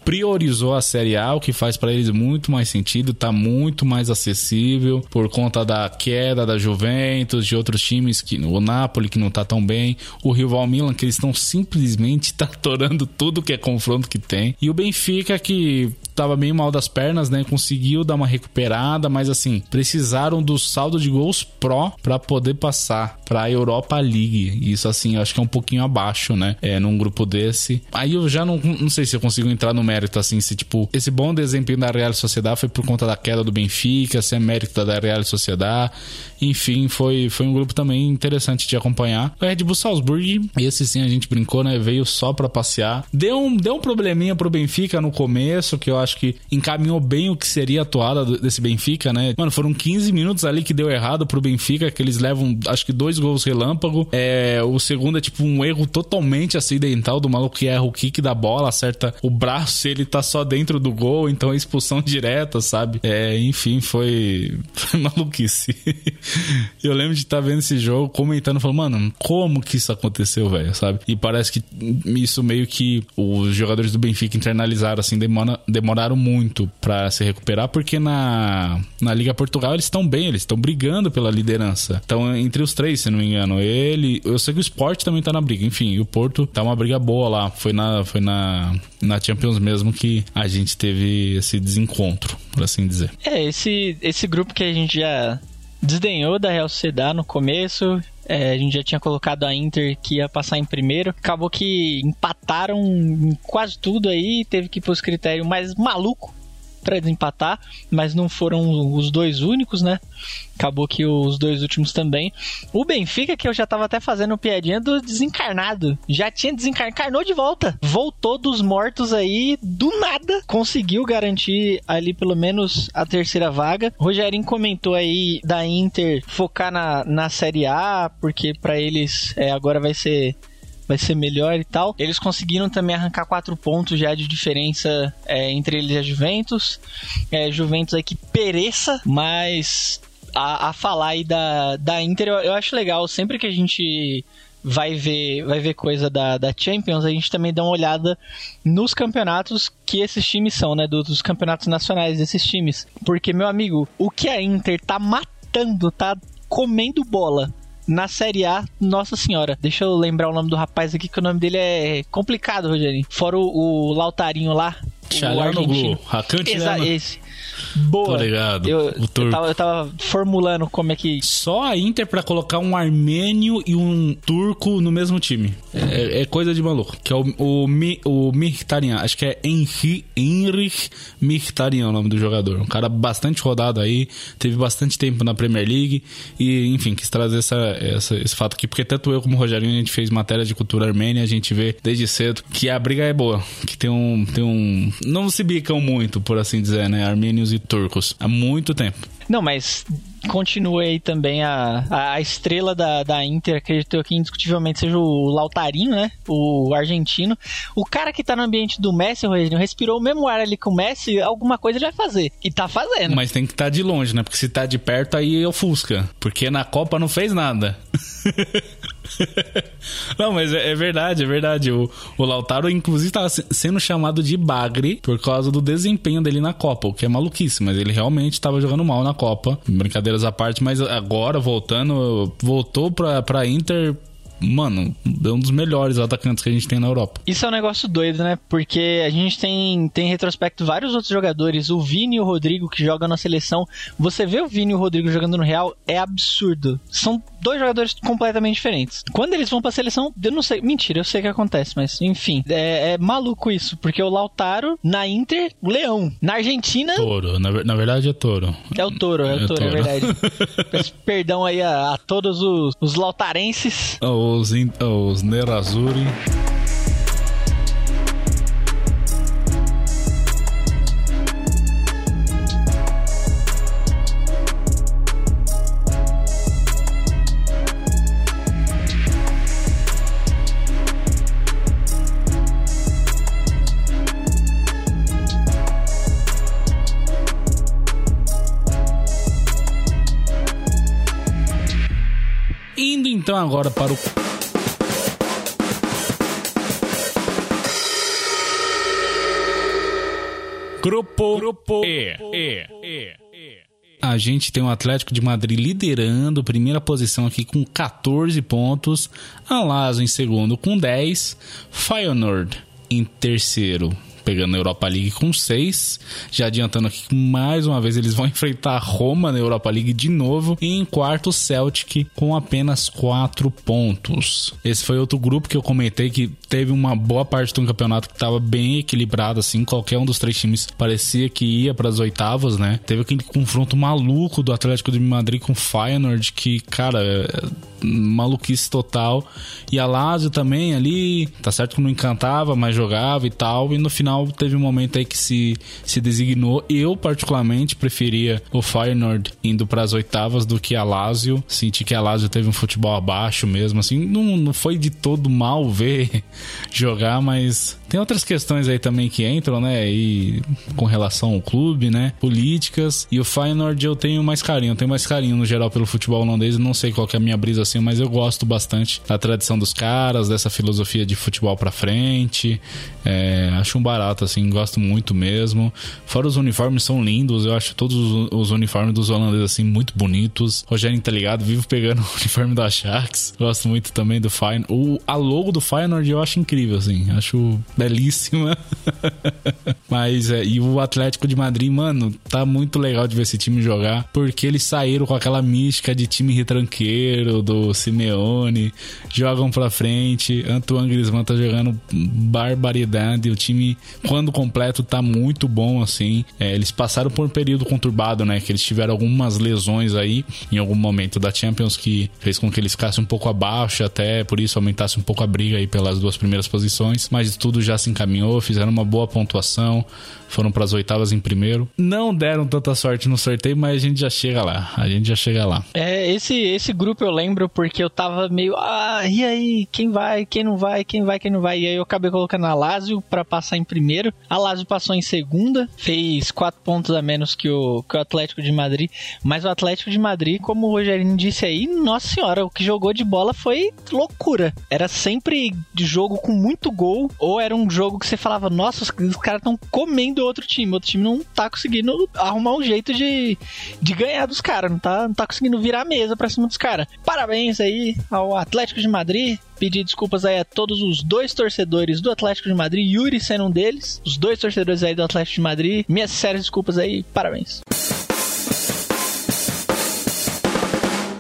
priorizou a Série A, o que faz para eles muito mais sentido, tá muito mais acessível por conta da queda da Juventus, de outros times que o Napoli que não tá tão bem, o rival Milan que eles estão simplesmente tatorando tudo que é confronto que tem, e o Benfica que tava bem mal das pernas, né? Conseguiu dar uma recuperada, mas assim, precisaram do saldo de gols pró para poder passar para a Europa League. Isso assim, eu acho que é um pouquinho abaixo, né? É num grupo desse. Aí eu já não, não sei se eu consigo entrar no mérito assim, se tipo, esse bom desempenho da Real Sociedade foi por conta da queda do Benfica, se é mérito da Real Sociedade. Enfim, foi foi um grupo também interessante de acompanhar. O Red Bull Salzburg, esse sim a gente brincou, né? Veio só para passear. Deu um, deu um probleminha pro Benfica no começo, que eu acho que encaminhou bem o que seria a toada desse Benfica, né? Mano, foram 15 minutos ali que deu errado pro Benfica, que eles levam, acho que dois gols relâmpago. É, o segundo é tipo um erro totalmente acidental do maluco que erra o kick da bola, acerta o braço, ele tá só dentro do gol, então é expulsão direta, sabe? É, enfim, foi, foi maluquice. eu lembro de estar tá vendo esse jogo, comentando, falando, mano, como que isso aconteceu, velho, sabe? E parece que isso meio que os jogadores do Benfica internalizaram, assim, demora, demoraram muito para se recuperar, porque na, na Liga Portugal eles estão bem, eles estão brigando pela liderança. Então, entre os três, se não me engano, ele. Eu sei que o Sport também tá na briga, enfim, o Porto tá uma briga boa lá. Foi na, foi na, na Champions mesmo que a gente teve esse desencontro, por assim dizer. É, esse, esse grupo que a gente já desdenhou da Real Sociedade no começo. É, a gente já tinha colocado a Inter que ia passar em primeiro. Acabou que empataram quase tudo aí. Teve que ir pros critérios mais maluco para desempatar, mas não foram os dois únicos, né? Acabou que os dois últimos também. O Benfica, que eu já tava até fazendo piadinha do desencarnado. Já tinha desencarnou de volta. Voltou dos mortos aí do nada. Conseguiu garantir ali pelo menos a terceira vaga. Rogerinho comentou aí da Inter focar na, na Série A, porque para eles é, agora vai ser vai ser melhor e tal. Eles conseguiram também arrancar quatro pontos já de diferença é, entre eles e a Juventus. É, Juventus aí que pereça, mas a, a falar aí da, da Inter, eu, eu acho legal. Sempre que a gente vai ver, vai ver coisa da, da Champions, a gente também dá uma olhada nos campeonatos que esses times são, né? Dos, dos campeonatos nacionais desses times. Porque, meu amigo, o que a Inter tá matando, tá comendo bola na Série A, nossa senhora. Deixa eu lembrar o nome do rapaz aqui, que o nome dele é complicado, Rogerinho. Fora o, o Lautarinho lá. Tchalano o argentino. Exato, esse. Boa. Obrigado. Eu, eu, tava, eu tava formulando como é que. Só a Inter para colocar um armênio e um turco no mesmo time. É, é coisa de maluco. Que é o, o, o Mkhitaryan. Acho que é Henri, Henrich Mkhitaryan o nome do jogador. Um cara bastante rodado aí. Teve bastante tempo na Premier League. E, enfim, quis trazer essa, essa, esse fato aqui. Porque tanto eu como o Rogerinho, a gente fez matéria de cultura armênia. A gente vê desde cedo que a briga é boa. Que tem um. Tem um não se bicam muito, por assim dizer, né? Armênios e turcos. Há muito tempo. Não, mas continua aí também a, a estrela da, da Inter, acredito que indiscutivelmente seja o Lautarinho, né? O argentino. O cara que tá no ambiente do Messi, o Reginho, respirou o mesmo ar ali com o Messi, alguma coisa ele vai fazer. E tá fazendo. Mas tem que estar tá de longe, né? Porque se tá de perto, aí ofusca. Porque na Copa não fez nada. Não, mas é, é, verdade, é verdade. O, o Lautaro, inclusive, estava sendo chamado de bagre por causa do desempenho dele na Copa, o que é maluquice, mas ele realmente estava jogando mal na Copa. Brincadeiras à parte, mas agora voltando, voltou pra, pra Inter mano, é um dos melhores atacantes que a gente tem na Europa. Isso é um negócio doido, né? Porque a gente tem, tem em retrospecto vários outros jogadores, o Vini e o Rodrigo que jogam na seleção. Você vê o Vini e o Rodrigo jogando no Real, é absurdo. São dois jogadores completamente diferentes. Quando eles vão pra seleção, eu não sei. Mentira, eu sei o que acontece, mas enfim. É, é maluco isso, porque o Lautaro na Inter, Leão. Na Argentina. Toro, na, na verdade é Toro. É o Toro, é, é o Toro, é verdade. Perdão aí a, a todos os, os lautarenses. Oh, os, os Nerazzurri. Então agora para o Grupo, Grupo E. E. E. A gente tem o Atlético de Madrid liderando, primeira posição aqui com 14 pontos. Alaso em segundo com 10. Feyenoord em terceiro, pegando na Europa League com 6. Já adiantando aqui que mais uma vez eles vão enfrentar a Roma na Europa League de novo. E em quarto, o Celtic com apenas 4 pontos. Esse foi outro grupo que eu comentei que teve uma boa parte do campeonato que estava bem equilibrado, assim. Qualquer um dos três times parecia que ia para as oitavas, né? Teve aquele confronto maluco do Atlético de Madrid com o Feyenoord, que, cara, é maluquice total. E a Lazio também ali, tá certo que não encantava, mas jogava e tal. E no final teve um momento aí que se, se designou. Eu, particularmente, preferia o Feyenoord indo para as oitavas do que a Lazio. Senti que a Lazio teve um futebol abaixo mesmo, assim. Não, não foi de todo mal ver jogar, mas tem outras questões aí também que entram, né? E com relação ao clube, né? Políticas. E o Feyenoord eu tenho mais carinho. Eu tenho mais carinho no geral pelo futebol holandês. Não sei qual que é a minha brisa assim, mas eu gosto bastante da tradição dos caras, dessa filosofia de futebol pra frente. É, acho um barato, assim, gosto muito mesmo. Fora os uniformes são lindos, eu acho todos os, uniformes dos holandeses, assim, muito bonitos. Rogério tá ligado, vivo pegando o uniforme da Ajax. Gosto muito também do Feyenoord. O, a logo do Feyenoord eu acho incrível, assim, acho belíssima. Mas, é, e o Atlético de Madrid, mano, tá muito legal de ver esse time jogar, porque eles saíram com aquela mística de time retranqueiro, do Simeone, jogam pra frente. Antoine Griezmann tá jogando barbaridade. O time, quando completo, tá muito bom, assim. É, eles passaram por um período conturbado, né? Que eles tiveram algumas lesões aí em algum momento da Champions que fez com que eles ficassem um pouco abaixo, até por isso aumentasse um pouco a briga aí pelas duas primeiras posições. Mas tudo já se encaminhou, fizeram uma boa pontuação foram para as oitavas em primeiro. Não deram tanta sorte no sorteio, mas a gente já chega lá. A gente já chega lá. É, esse, esse grupo eu lembro porque eu tava meio, ah, e aí, quem vai, quem não vai, quem vai, quem não vai. E aí eu acabei colocando a Lazio para passar em primeiro. A Lazio passou em segunda, fez quatro pontos a menos que o, que o Atlético de Madrid. Mas o Atlético de Madrid, como o Rogerinho disse aí, nossa senhora, o que jogou de bola foi loucura. Era sempre de jogo com muito gol, ou era um jogo que você falava, nossa, os, os caras estão comendo do outro time. Outro time não tá conseguindo arrumar um jeito de, de ganhar dos caras. Não tá, não tá conseguindo virar a mesa pra cima dos caras. Parabéns aí ao Atlético de Madrid. Pedir desculpas aí a todos os dois torcedores do Atlético de Madrid, Yuri sendo um deles. Os dois torcedores aí do Atlético de Madrid. Minhas sérias desculpas aí. Parabéns.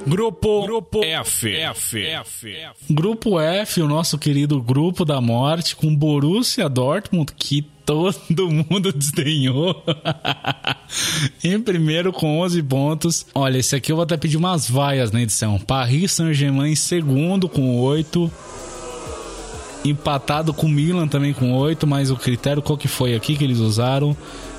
Grupo, grupo F, F, F, F. Grupo F, o nosso querido grupo da morte, com Borussia Dortmund, que todo mundo desdenhou. em primeiro com 11 pontos. Olha, esse aqui eu vou até pedir umas vaias na edição. Paris Saint-Germain em segundo com 8. Empatado com Milan também com 8, mas o critério qual que foi aqui que eles usaram?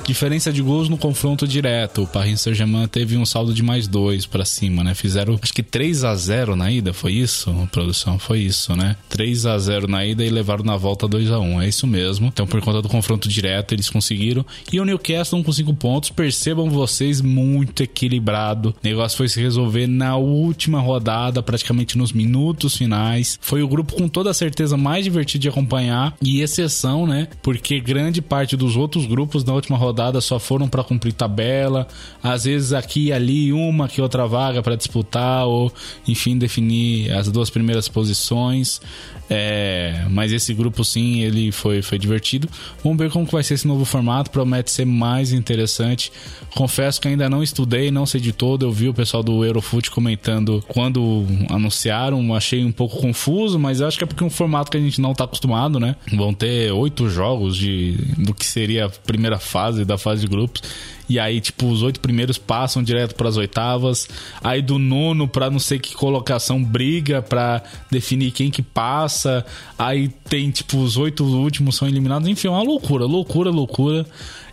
Diferença de gols no confronto direto. O Paris Saint-Germain teve um saldo de mais dois para cima, né? Fizeram acho que 3 a 0 na ida, foi isso? produção, foi isso, né? 3 a 0 na ida e levaram na volta 2 a 1 É isso mesmo. Então, por conta do confronto direto, eles conseguiram. E o Newcastle com 5 pontos. Percebam vocês, muito equilibrado. O negócio foi se resolver na última rodada, praticamente nos minutos finais. Foi o grupo com toda a certeza mais divertido de acompanhar. E exceção, né? Porque grande parte dos outros grupos na última rodada rodadas só foram para cumprir tabela, às vezes aqui e ali uma que outra vaga para disputar ou enfim definir as duas primeiras posições. É, mas esse grupo sim, ele foi, foi divertido. Vamos ver como vai ser esse novo formato, promete ser mais interessante. Confesso que ainda não estudei, não sei de todo. Eu vi o pessoal do Eurofoot comentando quando anunciaram, achei um pouco confuso, mas acho que é porque é um formato que a gente não está acostumado, né? Vão ter oito jogos de do que seria a primeira fase da fase de grupos. E aí, tipo, os oito primeiros passam direto para as oitavas. Aí do nono para não sei que colocação briga para definir quem que passa. Aí tem, tipo, os oito últimos são eliminados. Enfim, é uma loucura, loucura, loucura.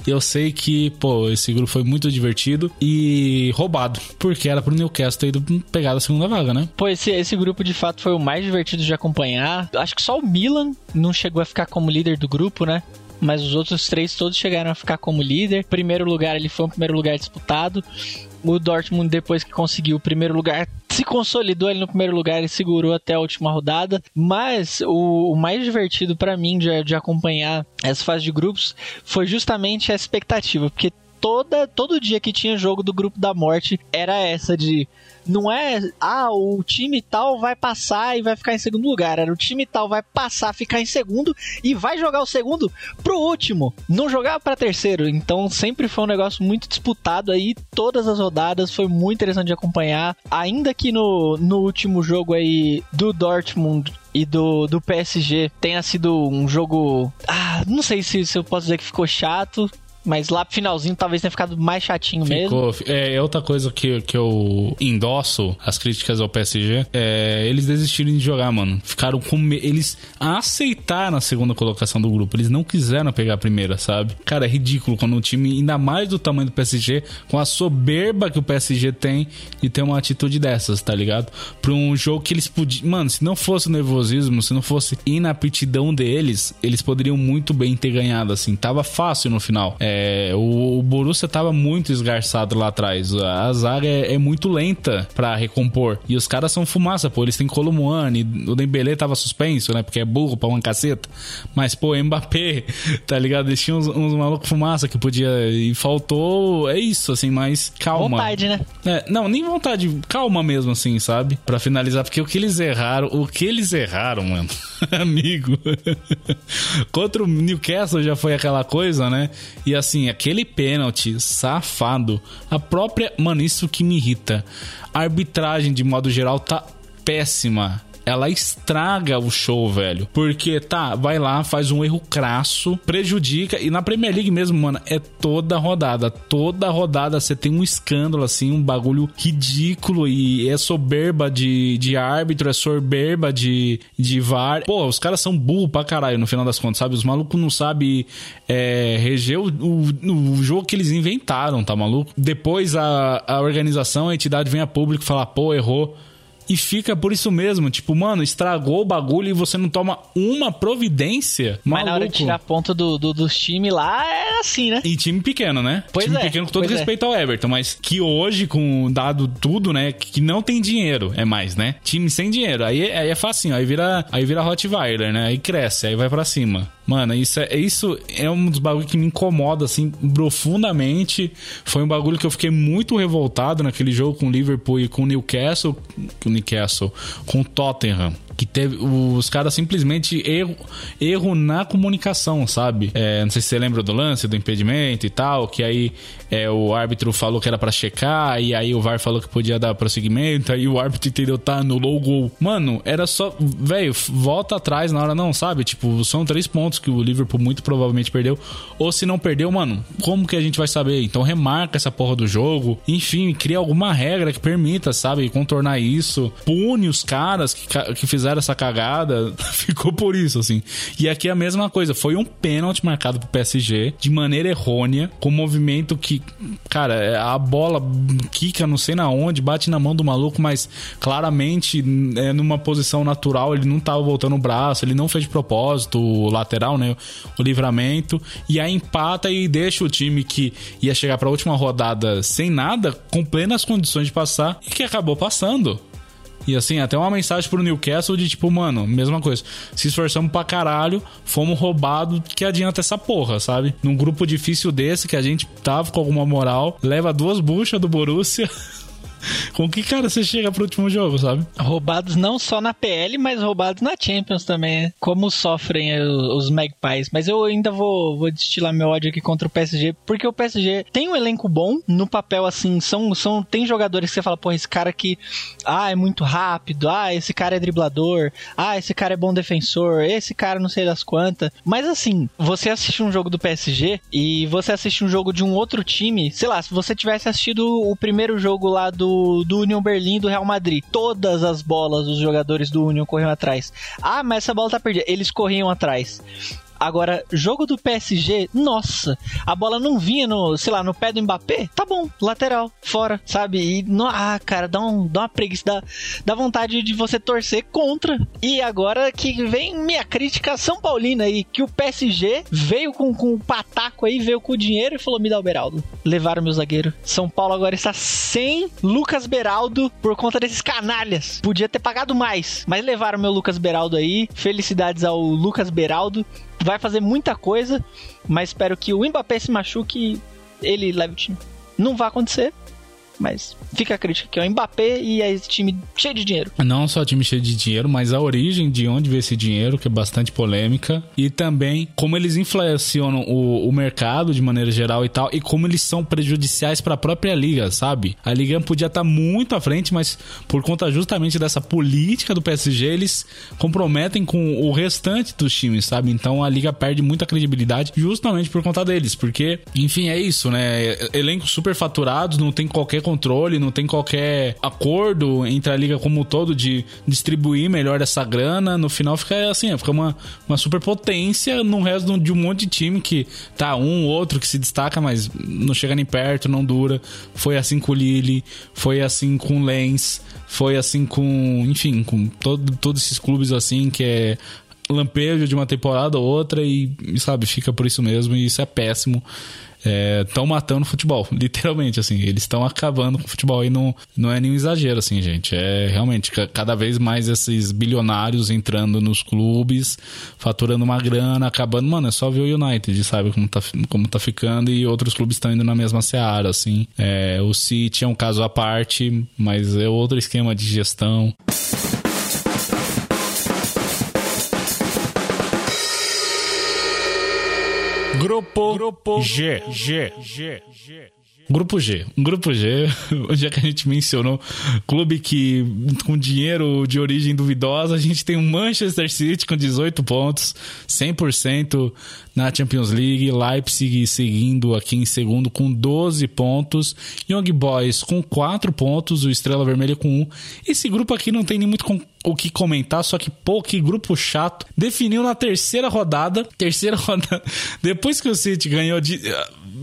Eu sei que, pô, esse grupo foi muito divertido e roubado, porque era pro Newcastle ter ido pegar a segunda vaga, né? Pô, esse, esse grupo de fato foi o mais divertido de acompanhar. Acho que só o Milan não chegou a ficar como líder do grupo, né? Mas os outros três todos chegaram a ficar como líder. Primeiro lugar, ele foi um primeiro lugar disputado. O Dortmund, depois que conseguiu o primeiro lugar, se consolidou ali no primeiro lugar e segurou até a última rodada. Mas o, o mais divertido para mim de, de acompanhar essa fase de grupos foi justamente a expectativa, porque toda todo dia que tinha jogo do grupo da morte era essa de não é, ah, o time tal vai passar e vai ficar em segundo lugar. Era o time tal vai passar, ficar em segundo e vai jogar o segundo pro último, não jogar para terceiro. Então sempre foi um negócio muito disputado aí, todas as rodadas, foi muito interessante de acompanhar. Ainda que no, no último jogo aí do Dortmund e do, do PSG tenha sido um jogo. Ah, não sei se, se eu posso dizer que ficou chato. Mas lá pro finalzinho talvez tenha ficado mais chatinho Ficou. mesmo. É, é outra coisa que, que eu endosso as críticas ao PSG. É, eles desistiram de jogar, mano. Ficaram com. Me... Eles aceitaram a segunda colocação do grupo. Eles não quiseram pegar a primeira, sabe? Cara, é ridículo quando um time, ainda mais do tamanho do PSG, com a soberba que o PSG tem, e ter uma atitude dessas, tá ligado? Pra um jogo que eles podiam. Mano, se não fosse o nervosismo, se não fosse inaptidão deles, eles poderiam muito bem ter ganhado, assim. Tava fácil no final. É, é, o, o Borussia tava muito esgarçado lá atrás. A zaga é, é muito lenta para recompor. E os caras são fumaça, pô. Eles têm Colomboani, o Dembele tava suspenso, né? Porque é burro pra uma caceta. Mas, pô, Mbappé, tá ligado? Eles tinham uns, uns malucos fumaça que podia... E faltou... É isso, assim, mas calma. Vontade, né? É, não, nem vontade. Calma mesmo, assim, sabe? Para finalizar, porque o que eles erraram... O que eles erraram, mano? Amigo. Contra o Newcastle já foi aquela coisa, né? E assim, aquele pênalti safado, a própria. Mano, isso que me irrita. A arbitragem, de modo geral, tá péssima ela estraga o show, velho. Porque, tá, vai lá, faz um erro crasso, prejudica. E na Premier League mesmo, mano, é toda rodada. Toda rodada você tem um escândalo, assim, um bagulho ridículo. E é soberba de, de árbitro, é soberba de, de VAR. Pô, os caras são burros pra caralho, no final das contas, sabe? Os malucos não sabem é, reger o, o, o, jogo que eles inventaram, tá maluco? Depois a, a organização, a entidade vem a público e fala, pô, errou e fica por isso mesmo, tipo, mano, estragou o bagulho e você não toma uma providência. Mas maluco. na hora de tirar ponto do, do, dos times lá, é assim, né? E time pequeno, né? Pois time é, pequeno com todo é. respeito é. ao Everton, mas que hoje, com dado tudo, né, que não tem dinheiro, é mais, né? Time sem dinheiro, aí, aí é facinho, aí vira, aí vira Rottweiler, né? Aí cresce, aí vai para cima. Mano, isso é, isso é um dos bagulhos que me incomoda, assim, profundamente. Foi um bagulho que eu fiquei muito revoltado naquele jogo com o Liverpool e com o Newcastle. Com o Newcastle, com o Tottenham que teve os caras simplesmente erro, erro na comunicação, sabe? É, não sei se você lembra do lance do impedimento e tal, que aí é, o árbitro falou que era para checar e aí o VAR falou que podia dar prosseguimento, aí o árbitro entendeu, tá, anulou o gol. Mano, era só, velho, volta atrás na hora não, sabe? Tipo, são três pontos que o Liverpool muito provavelmente perdeu, ou se não perdeu, mano, como que a gente vai saber? Então remarca essa porra do jogo, enfim, cria alguma regra que permita, sabe, contornar isso, pune os caras que, que fizeram fizeram essa cagada, ficou por isso, assim. E aqui é a mesma coisa, foi um pênalti marcado pro PSG de maneira errônea, com um movimento que, cara, a bola quica não sei na onde, bate na mão do maluco, mas claramente é numa posição natural, ele não tava voltando o braço, ele não fez de propósito o lateral, né, o livramento, e aí empata e deixa o time que ia chegar para a última rodada sem nada, com plenas condições de passar e que acabou passando. E assim, até uma mensagem pro Newcastle de tipo, mano, mesma coisa. Se esforçamos pra caralho, fomos roubados, que adianta essa porra, sabe? Num grupo difícil desse, que a gente tava com alguma moral, leva duas buchas do Borussia. Com que cara você chega pro último jogo, sabe? Roubados não só na PL, mas roubados na Champions também. Como sofrem os Magpies. Mas eu ainda vou, vou destilar meu ódio aqui contra o PSG, porque o PSG tem um elenco bom, no papel assim, são, são tem jogadores que você fala, pô, esse cara aqui, ah, é muito rápido, ah, esse cara é driblador, ah, esse cara é bom defensor, esse cara não sei das quantas. Mas assim, você assiste um jogo do PSG e você assiste um jogo de um outro time, sei lá, se você tivesse assistido o primeiro jogo lá do do, Union Berlim do Real Madrid. Todas as bolas os jogadores do Union corriam atrás. Ah, mas essa bola tá perdida. Eles corriam atrás. Agora, jogo do PSG, nossa, a bola não vinha no, sei lá, no pé do Mbappé, tá bom, lateral, fora, sabe? E, no, ah, cara, dá, um, dá uma preguiça, dá, dá vontade de você torcer contra. E agora que vem minha crítica São Paulina aí, que o PSG veio com, com o pataco aí, veio com o dinheiro e falou: me dá o Beraldo. Levaram meu zagueiro. São Paulo agora está sem Lucas Beraldo por conta desses canalhas. Podia ter pagado mais, mas levaram meu Lucas Beraldo aí. Felicidades ao Lucas Beraldo vai fazer muita coisa, mas espero que o Mbappé se machuque ele leve o time. Não vai acontecer, mas fica a crítica aqui, o Mbappé e esse time cheio de dinheiro. Não só time cheio de dinheiro, mas a origem de onde veio esse dinheiro, que é bastante polêmica. E também como eles inflacionam o, o mercado de maneira geral e tal, e como eles são prejudiciais para a própria liga, sabe? A liga podia estar tá muito à frente, mas por conta justamente dessa política do PSG, eles comprometem com o restante dos times, sabe? Então a liga perde muita credibilidade justamente por conta deles, porque, enfim, é isso, né? Elencos super faturados, não tem qualquer controle, não tem qualquer acordo entre a liga como um todo de distribuir melhor essa grana. No final fica assim, fica uma, uma superpotência no resto de um monte de time que tá um outro que se destaca, mas não chega nem perto, não dura. Foi assim com o Lille, foi assim com o Lens, foi assim com, enfim, com todo, todos esses clubes assim que é lampejo de uma temporada ou outra e, sabe, fica por isso mesmo e isso é péssimo estão é, matando o futebol, literalmente, assim. Eles estão acabando com o futebol e não, não é nenhum exagero, assim, gente. É realmente cada vez mais esses bilionários entrando nos clubes, faturando uma grana, acabando. Mano, é só ver o United, sabe como tá, como tá ficando e outros clubes estão indo na mesma seara, assim. É, o City é um caso à parte, mas é outro esquema de gestão. Grupo, Grupo G. G. G. G. Grupo G. Grupo G, já que a gente mencionou clube que com dinheiro de origem duvidosa, a gente tem o um Manchester City com 18 pontos, 100% na Champions League, Leipzig seguindo aqui em segundo com 12 pontos, Young Boys com 4 pontos, o Estrela Vermelha com 1. Esse grupo aqui não tem nem muito o que comentar, só que pô, que grupo chato. Definiu na terceira rodada, terceira rodada, depois que o City ganhou de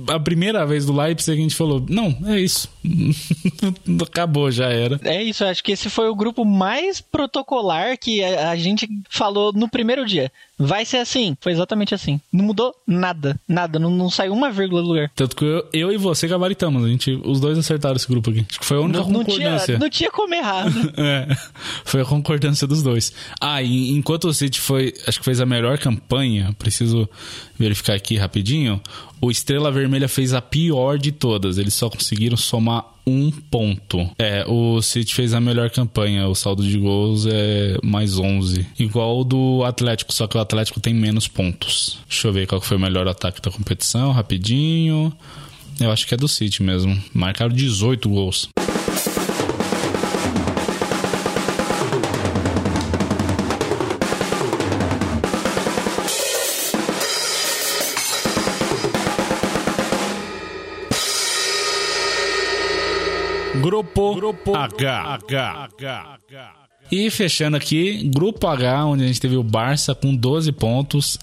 a primeira vez do Leipzig, a gente falou: não, é isso. Acabou, já era. É isso, acho que esse foi o grupo mais protocolar que a, a gente falou no primeiro dia. Vai ser assim. Foi exatamente assim. Não mudou nada. Nada. Não, não saiu uma vírgula do lugar. Tanto que eu, eu e você gabaritamos. A gente, os dois acertaram esse grupo aqui. Acho que foi a única não, concordância. Não tinha, não tinha como errar. é. Foi a concordância dos dois. Ah, e enquanto o City foi. Acho que fez a melhor campanha. Preciso verificar aqui rapidinho. O Estrela Vermelha fez a pior de todas. Eles só conseguiram somar um ponto. É, o City fez a melhor campanha. O saldo de gols é mais 11. Igual o do Atlético, só que o Atlético tem menos pontos. Deixa eu ver qual foi o melhor ataque da competição, rapidinho. Eu acho que é do City mesmo. Marcaram 18 gols. Grupo, Grupo H. H. H. E fechando aqui, Grupo H, onde a gente teve o Barça com 12 pontos.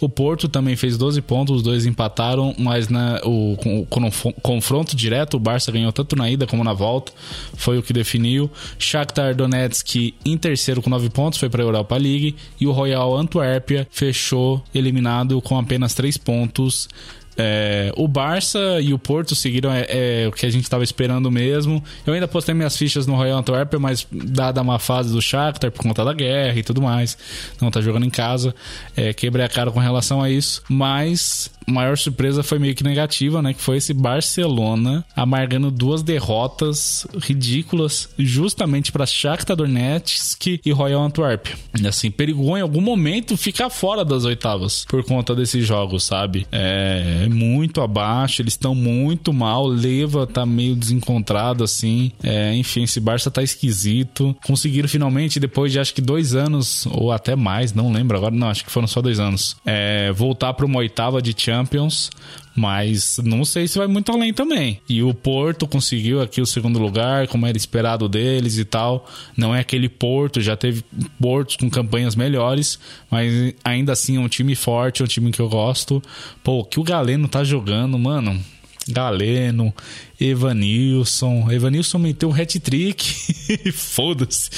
O Porto também fez 12 pontos, os dois empataram, mas na, o, o, o, confronto direto, o Barça ganhou tanto na ida como na volta, foi o que definiu. Shakhtar Donetsk em terceiro com 9 pontos, foi para a Europa League. E o Royal Antuérpia fechou eliminado com apenas 3 pontos é, o Barça e o Porto seguiram é, é o que a gente estava esperando mesmo. Eu ainda postei minhas fichas no Royal Antwerp, mas dada uma fase do Shakhtar por conta da guerra e tudo mais, não tá jogando em casa, é, quebrei a cara com relação a isso. Mas maior surpresa foi meio que negativa, né? Que foi esse Barcelona amargando duas derrotas ridículas justamente para Shakhtar Donetsk e Royal Antwerp. E assim, perigou em algum momento ficar fora das oitavas por conta desses jogos, sabe? É, muito abaixo, eles estão muito mal, Leva tá meio desencontrado assim. É, enfim, esse Barça tá esquisito. Conseguiram finalmente, depois de acho que dois anos, ou até mais, não lembro agora, não, acho que foram só dois anos, é, voltar para uma oitava de Champions Champions, mas não sei se vai muito além também. E o Porto conseguiu aqui o segundo lugar, como era esperado deles e tal. Não é aquele Porto, já teve Portos com campanhas melhores, mas ainda assim é um time forte, é um time que eu gosto. Pô, o que o Galeno tá jogando, mano. Galeno, Evanilson. Evanilson meteu um hat-trick. Foda-se.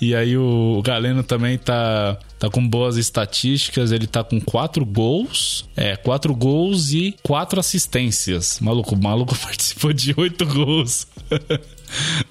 E aí o Galeno também tá, tá com boas estatísticas, ele tá com quatro gols. É, quatro gols e quatro assistências. Maluco, o maluco participou de oito gols.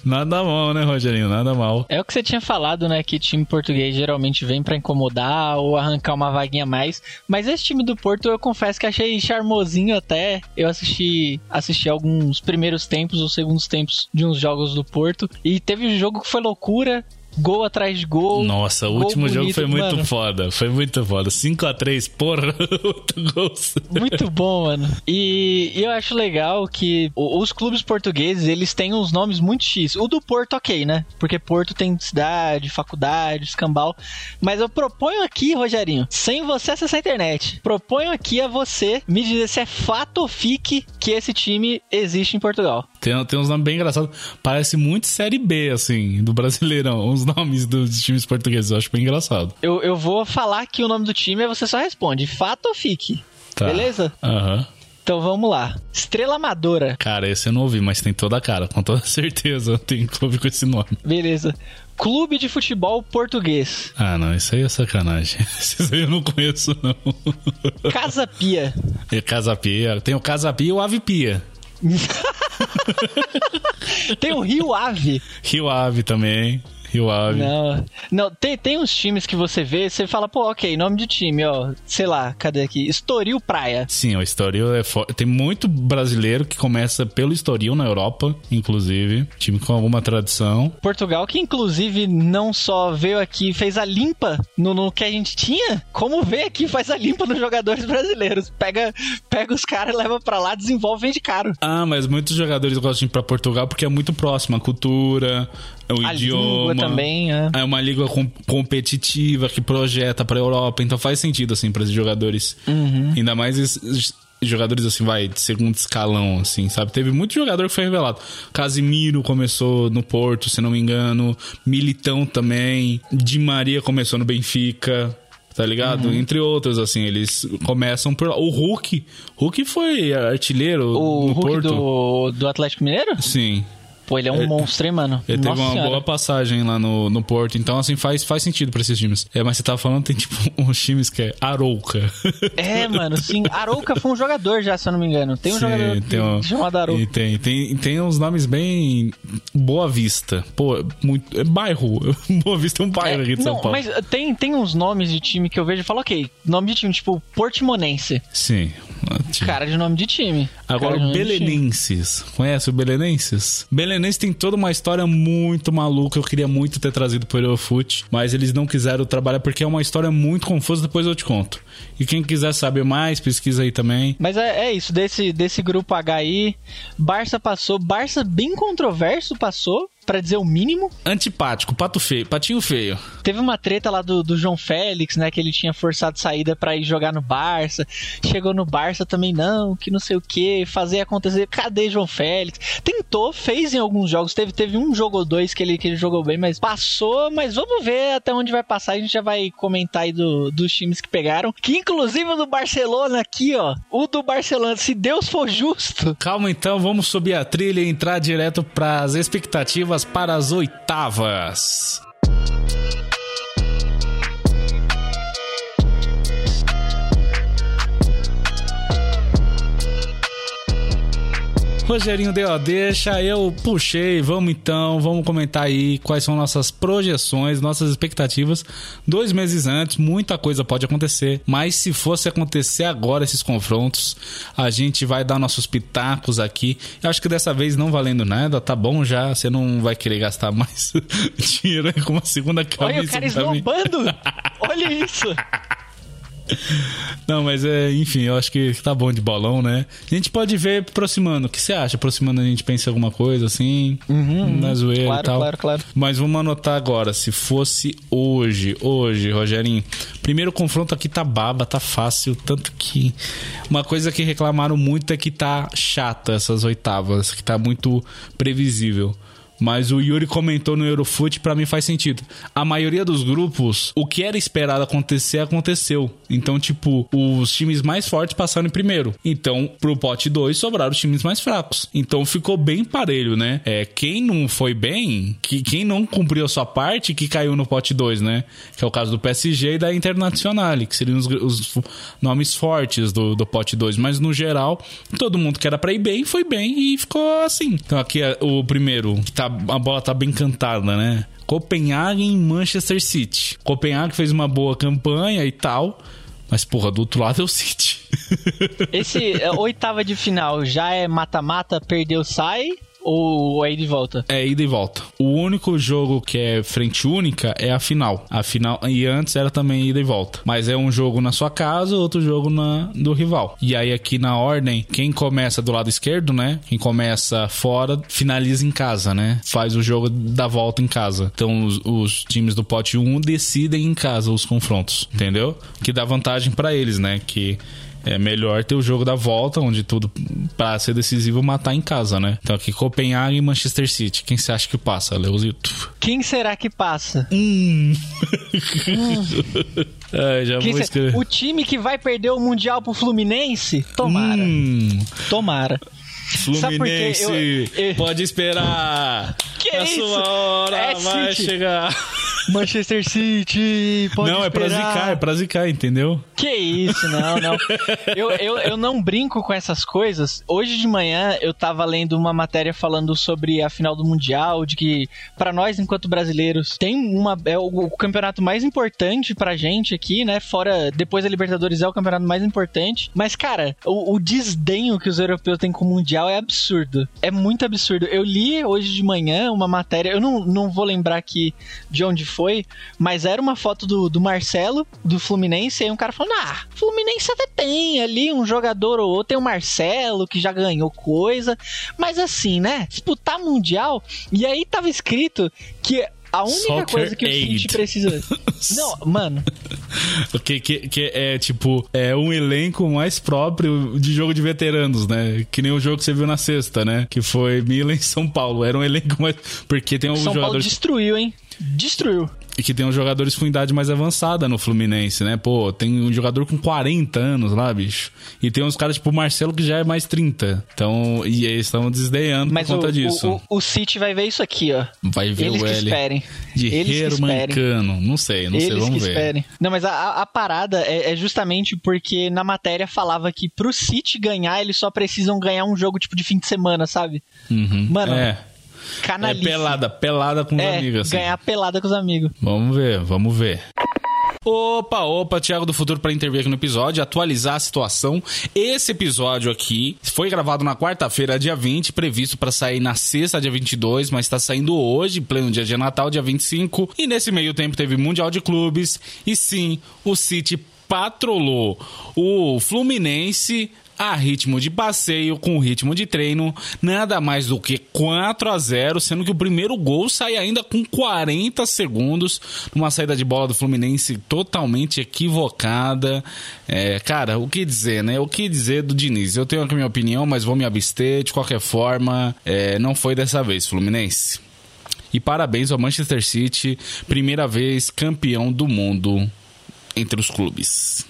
Nada mal, né, Rogerinho? Nada mal. É o que você tinha falado, né? Que time português geralmente vem para incomodar ou arrancar uma vaguinha a mais. Mas esse time do Porto, eu confesso que achei charmosinho até. Eu assisti, assisti alguns primeiros tempos ou segundos tempos de uns jogos do Porto. E teve um jogo que foi loucura gol atrás de gol. Nossa, o último bonito, jogo foi muito mano. foda. Foi muito foda. 5x3, porra, gols. Muito bom, mano. E, e, eu acho legal que os clubes portugueses, eles têm uns nomes muito X. O do Porto, ok, né? Porque Porto tem cidade, faculdade, escambau. Mas eu proponho aqui, Rogerinho, sem você acessar a internet, proponho aqui a você me dizer se é fato ou fique que esse time existe em Portugal. Tem, tem uns nomes bem engraçados. Parece muito Série B, assim, do Brasileirão. Uns nomes dos times portugueses. Eu acho bem engraçado. Eu, eu vou falar aqui o nome do time e você só responde. Fato ou fique? Tá. Beleza? Aham. Uhum. Então vamos lá. Estrela Amadora. Cara, esse eu não ouvi, mas tem toda a cara, com toda certeza. Tem clube com esse nome. Beleza. Clube de Futebol Português. Ah, não, isso aí é sacanagem. Esses aí eu não conheço, não. Casa Pia. É Casa Pia. Tem o Casa Pia e o Ave Pia. Tem o Rio Ave. Rio Ave também. Ave. Não, não tem, tem uns times que você vê, você fala, pô, ok, nome de time, ó, sei lá, cadê aqui? Estoril Praia. Sim, o Estoril é forte. Tem muito brasileiro que começa pelo Estoril na Europa, inclusive, time com alguma tradição. Portugal, que inclusive não só veio aqui fez a limpa no, no que a gente tinha, como veio aqui faz a limpa nos jogadores brasileiros. Pega, pega os caras, leva para lá, desenvolve de caro. Ah, mas muitos jogadores gostam de ir pra Portugal porque é muito próximo a cultura, o a idioma. também, é. É uma liga com, competitiva que projeta pra Europa, então faz sentido, assim, para esses jogadores. Uhum. Ainda mais esses jogadores, assim, vai, de segundo escalão, assim, sabe? Teve muito jogador que foi revelado. Casimiro começou no Porto, se não me engano. Militão também. Di Maria começou no Benfica tá ligado? Uhum. Entre outros, assim, eles começam por. O Hulk. Hulk foi artilheiro o no Hulk Porto. Do, do Atlético Mineiro? Sim. Pô, ele é um é, monstro, hein, mano? Ele Nossa teve uma senhora. boa passagem lá no, no Porto, então, assim, faz, faz sentido pra esses times. É, mas você tava falando, tem tipo uns times que é Arouca. É, mano, sim. Arouca foi um jogador já, se eu não me engano. Tem um sim, jogador tem um, chamado Arouca. E tem, tem, tem uns nomes bem. Boa Vista. Pô, muito, é bairro. Boa Vista é um bairro é, aqui de não, São Paulo. Mas tem, tem uns nomes de time que eu vejo e falo, ok, nome de time, tipo Portimonense. Sim. Cara de nome de time. Agora, o Belenenses. Conhece o Belenenses? Belenenses tem toda uma história muito maluca. Eu queria muito ter trazido pro Eurofoot, mas eles não quiseram trabalhar porque é uma história muito confusa. Depois eu te conto. E quem quiser saber mais, pesquisa aí também. Mas é, é isso, desse, desse grupo HI, Barça passou. Barça bem controverso passou para dizer o mínimo. Antipático, pato feio, patinho feio. Teve uma treta lá do, do João Félix, né? Que ele tinha forçado saída para ir jogar no Barça. Chegou no Barça também, não, que não sei o que, fazer acontecer. Cadê João Félix? Tentou, fez em alguns jogos. Teve, teve um jogo ou dois que ele, que ele jogou bem, mas passou. Mas vamos ver até onde vai passar. A gente já vai comentar aí do, dos times que pegaram. Que inclusive o do Barcelona aqui, ó. O do Barcelona, se Deus for justo. Calma então, vamos subir a trilha e entrar direto para as expectativas para as oitavas. Rogerinho deu a deixa, eu puxei, vamos então, vamos comentar aí quais são nossas projeções, nossas expectativas. Dois meses antes, muita coisa pode acontecer, mas se fosse acontecer agora esses confrontos, a gente vai dar nossos pitacos aqui. Eu acho que dessa vez não valendo nada, tá bom já, você não vai querer gastar mais dinheiro com uma segunda camisa. Olha o cara esnobando! Olha isso! Não, mas é, enfim, eu acho que tá bom de bolão, né? A gente pode ver aproximando. O que você acha? Aproximando a gente pensa em alguma coisa assim, uhum, na zoeira claro, e tal. Claro, claro. Mas vamos anotar agora, se fosse hoje, hoje, Rogerinho. Primeiro confronto aqui tá baba, tá fácil, tanto que uma coisa que reclamaram muito é que tá chata essas oitavas, que tá muito previsível. Mas o Yuri comentou no Eurofoot, para mim faz sentido. A maioria dos grupos, o que era esperado acontecer, aconteceu. Então, tipo, os times mais fortes passaram em primeiro. Então, pro pote 2 sobraram os times mais fracos. Então ficou bem parelho, né? É, quem não foi bem, que, quem não cumpriu a sua parte, que caiu no pote 2, né? Que é o caso do PSG e da Internacional, que seriam os, os nomes fortes do, do pote 2. Mas no geral, todo mundo que era pra ir bem, foi bem e ficou assim. Então aqui é o primeiro, que tá, a bola tá bem cantada, né? Copenhague e Manchester City. Copenhague fez uma boa campanha e tal, mas porra, do outro lado é o City. Esse é, oitava de final já é mata-mata, perdeu, sai? Ou é ida e volta? É ida e volta. O único jogo que é frente única é a final. A final e antes era também ida e volta. Mas é um jogo na sua casa, outro jogo na do rival. E aí aqui na ordem, quem começa do lado esquerdo, né? Quem começa fora finaliza em casa, né? Faz o jogo da volta em casa. Então os, os times do pote 1 decidem em casa os confrontos, entendeu? Que dá vantagem para eles, né? Que é melhor ter o jogo da volta, onde tudo para ser decisivo matar em casa, né? Então aqui Copenhague e Manchester City. Quem você acha que passa, Leozito? Quem será que passa? Hum. hum. é, já Quem vou escrever. O time que vai perder o Mundial pro Fluminense? Tomara. Hum. Tomara. Fluminense, eu, eu... pode esperar. Que a isso? sua hora é vai City. chegar. Manchester City, pode Não, esperar. é pra zicar, é pra zicar, entendeu? Que isso, não, não. eu, eu, eu não brinco com essas coisas. Hoje de manhã eu tava lendo uma matéria falando sobre a final do Mundial, de que para nós, enquanto brasileiros, tem uma. É o, o, campeonato mais importante pra gente aqui, né? Fora. Depois da Libertadores é o campeonato mais importante. Mas, cara, o, o desdenho que os europeus têm com o Mundial é absurdo. É muito absurdo. Eu li hoje de manhã uma matéria, eu não, não vou lembrar aqui de onde foi, mas era uma foto do, do Marcelo, do Fluminense, e um cara falando: ah, Fluminense até tem ali um jogador ou outro, tem o Marcelo que já ganhou coisa, mas assim, né? Disputar Mundial, e aí tava escrito que a única Soccer coisa que o City precisa. Não, mano. que, que, que é tipo, é um elenco mais próprio de jogo de veteranos, né? Que nem o jogo que você viu na sexta, né? Que foi Milan e São Paulo. Era um elenco mais. Porque tem um São jogador. Paulo destruiu, hein? Destruiu. E que tem uns jogadores com idade mais avançada no Fluminense, né? Pô, tem um jogador com 40 anos lá, bicho. E tem uns caras tipo o Marcelo que já é mais 30. Então, e eles estão desdenhando Mas por conta o, disso. O, o, City vai ver isso aqui, ó. Vai ver eles o L. Que esperem. De eles Mancano. Não sei, não eles sei, vamos que ver. Esperem. Não, mas a, a parada é, é, justamente porque na matéria falava que pro City ganhar, eles só precisam ganhar um jogo tipo de fim de semana, sabe? Uhum. Mano. É. Canalice. É pelada, pelada com os é, amigos. Assim. Ganhar pelada com os amigos. Vamos ver, vamos ver. Opa, opa, Thiago do Futuro para intervir aqui no episódio, atualizar a situação. Esse episódio aqui foi gravado na quarta-feira, dia 20, previsto para sair na sexta, dia 22, mas está saindo hoje, pleno dia de Natal, dia 25. E nesse meio tempo teve Mundial de Clubes. E sim, o City patrolou o Fluminense a ritmo de passeio com ritmo de treino, nada mais do que 4 a 0, sendo que o primeiro gol sai ainda com 40 segundos, numa saída de bola do Fluminense totalmente equivocada. É, cara, o que dizer, né? O que dizer do Diniz? Eu tenho aqui a minha opinião, mas vou me abster de qualquer forma. É, não foi dessa vez, Fluminense. E parabéns ao Manchester City, primeira vez campeão do mundo entre os clubes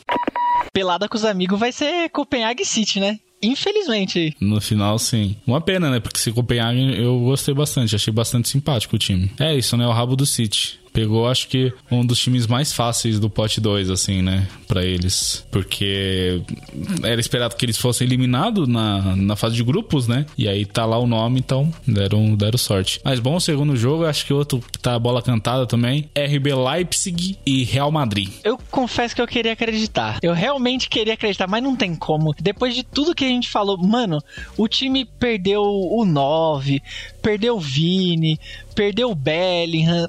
pelada com os amigos vai ser Copenhague City, né? Infelizmente. No final, sim. Uma pena, né? Porque se Copenhague eu gostei bastante, achei bastante simpático o time. É isso, né? O rabo do City pegou, acho que, um dos times mais fáceis do pote 2, assim, né? Pra eles. Porque era esperado que eles fossem eliminados na, na fase de grupos, né? E aí tá lá o nome, então deram, deram sorte. Mas bom, segundo jogo, acho que outro que tá a bola cantada também. RB Leipzig e Real Madrid. Eu confesso que eu queria acreditar. Eu realmente queria acreditar, mas não tem como. Depois de tudo que a gente falou, mano, o time perdeu o 9, perdeu o Vini, perdeu o Bellingham.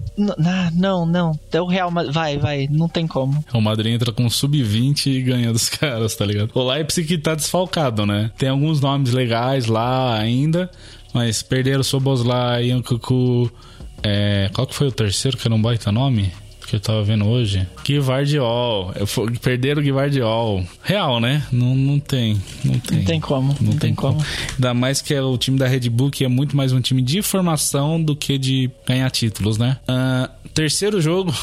Não, não. É o Real Madrid. Vai, vai. Não tem como. O Madrid entra com sub-20 e ganha dos caras, tá ligado? O Leipzig tá desfalcado, né? Tem alguns nomes legais lá ainda, mas perderam o Soboslai. É, qual que foi o terceiro que era um baita nome? Que eu tava vendo hoje. Guivardiol. Perderam o Guivardiol. Real, né? Não, não tem. Não tem. Não tem como. Não, não tem, como. como. Ainda mais que é o time da Red Bull, que é muito mais um time de formação do que de ganhar títulos, né? Uh, terceiro jogo.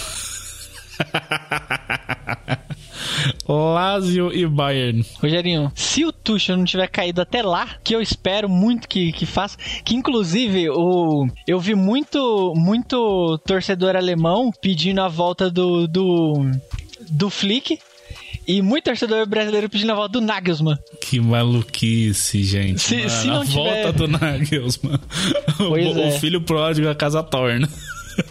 Lazio e Bayern. Rogerinho, se o Tuchel não tiver caído até lá, que eu espero muito que, que faça, que inclusive o, eu vi muito, muito torcedor alemão pedindo a volta do, do, do Flick, e muito torcedor brasileiro pedindo a volta do Nagelsmann. Que maluquice, gente. Se, Mano, se não a tiver... volta do Nagelsmann. Pois o, é. o filho pródigo a casa torna.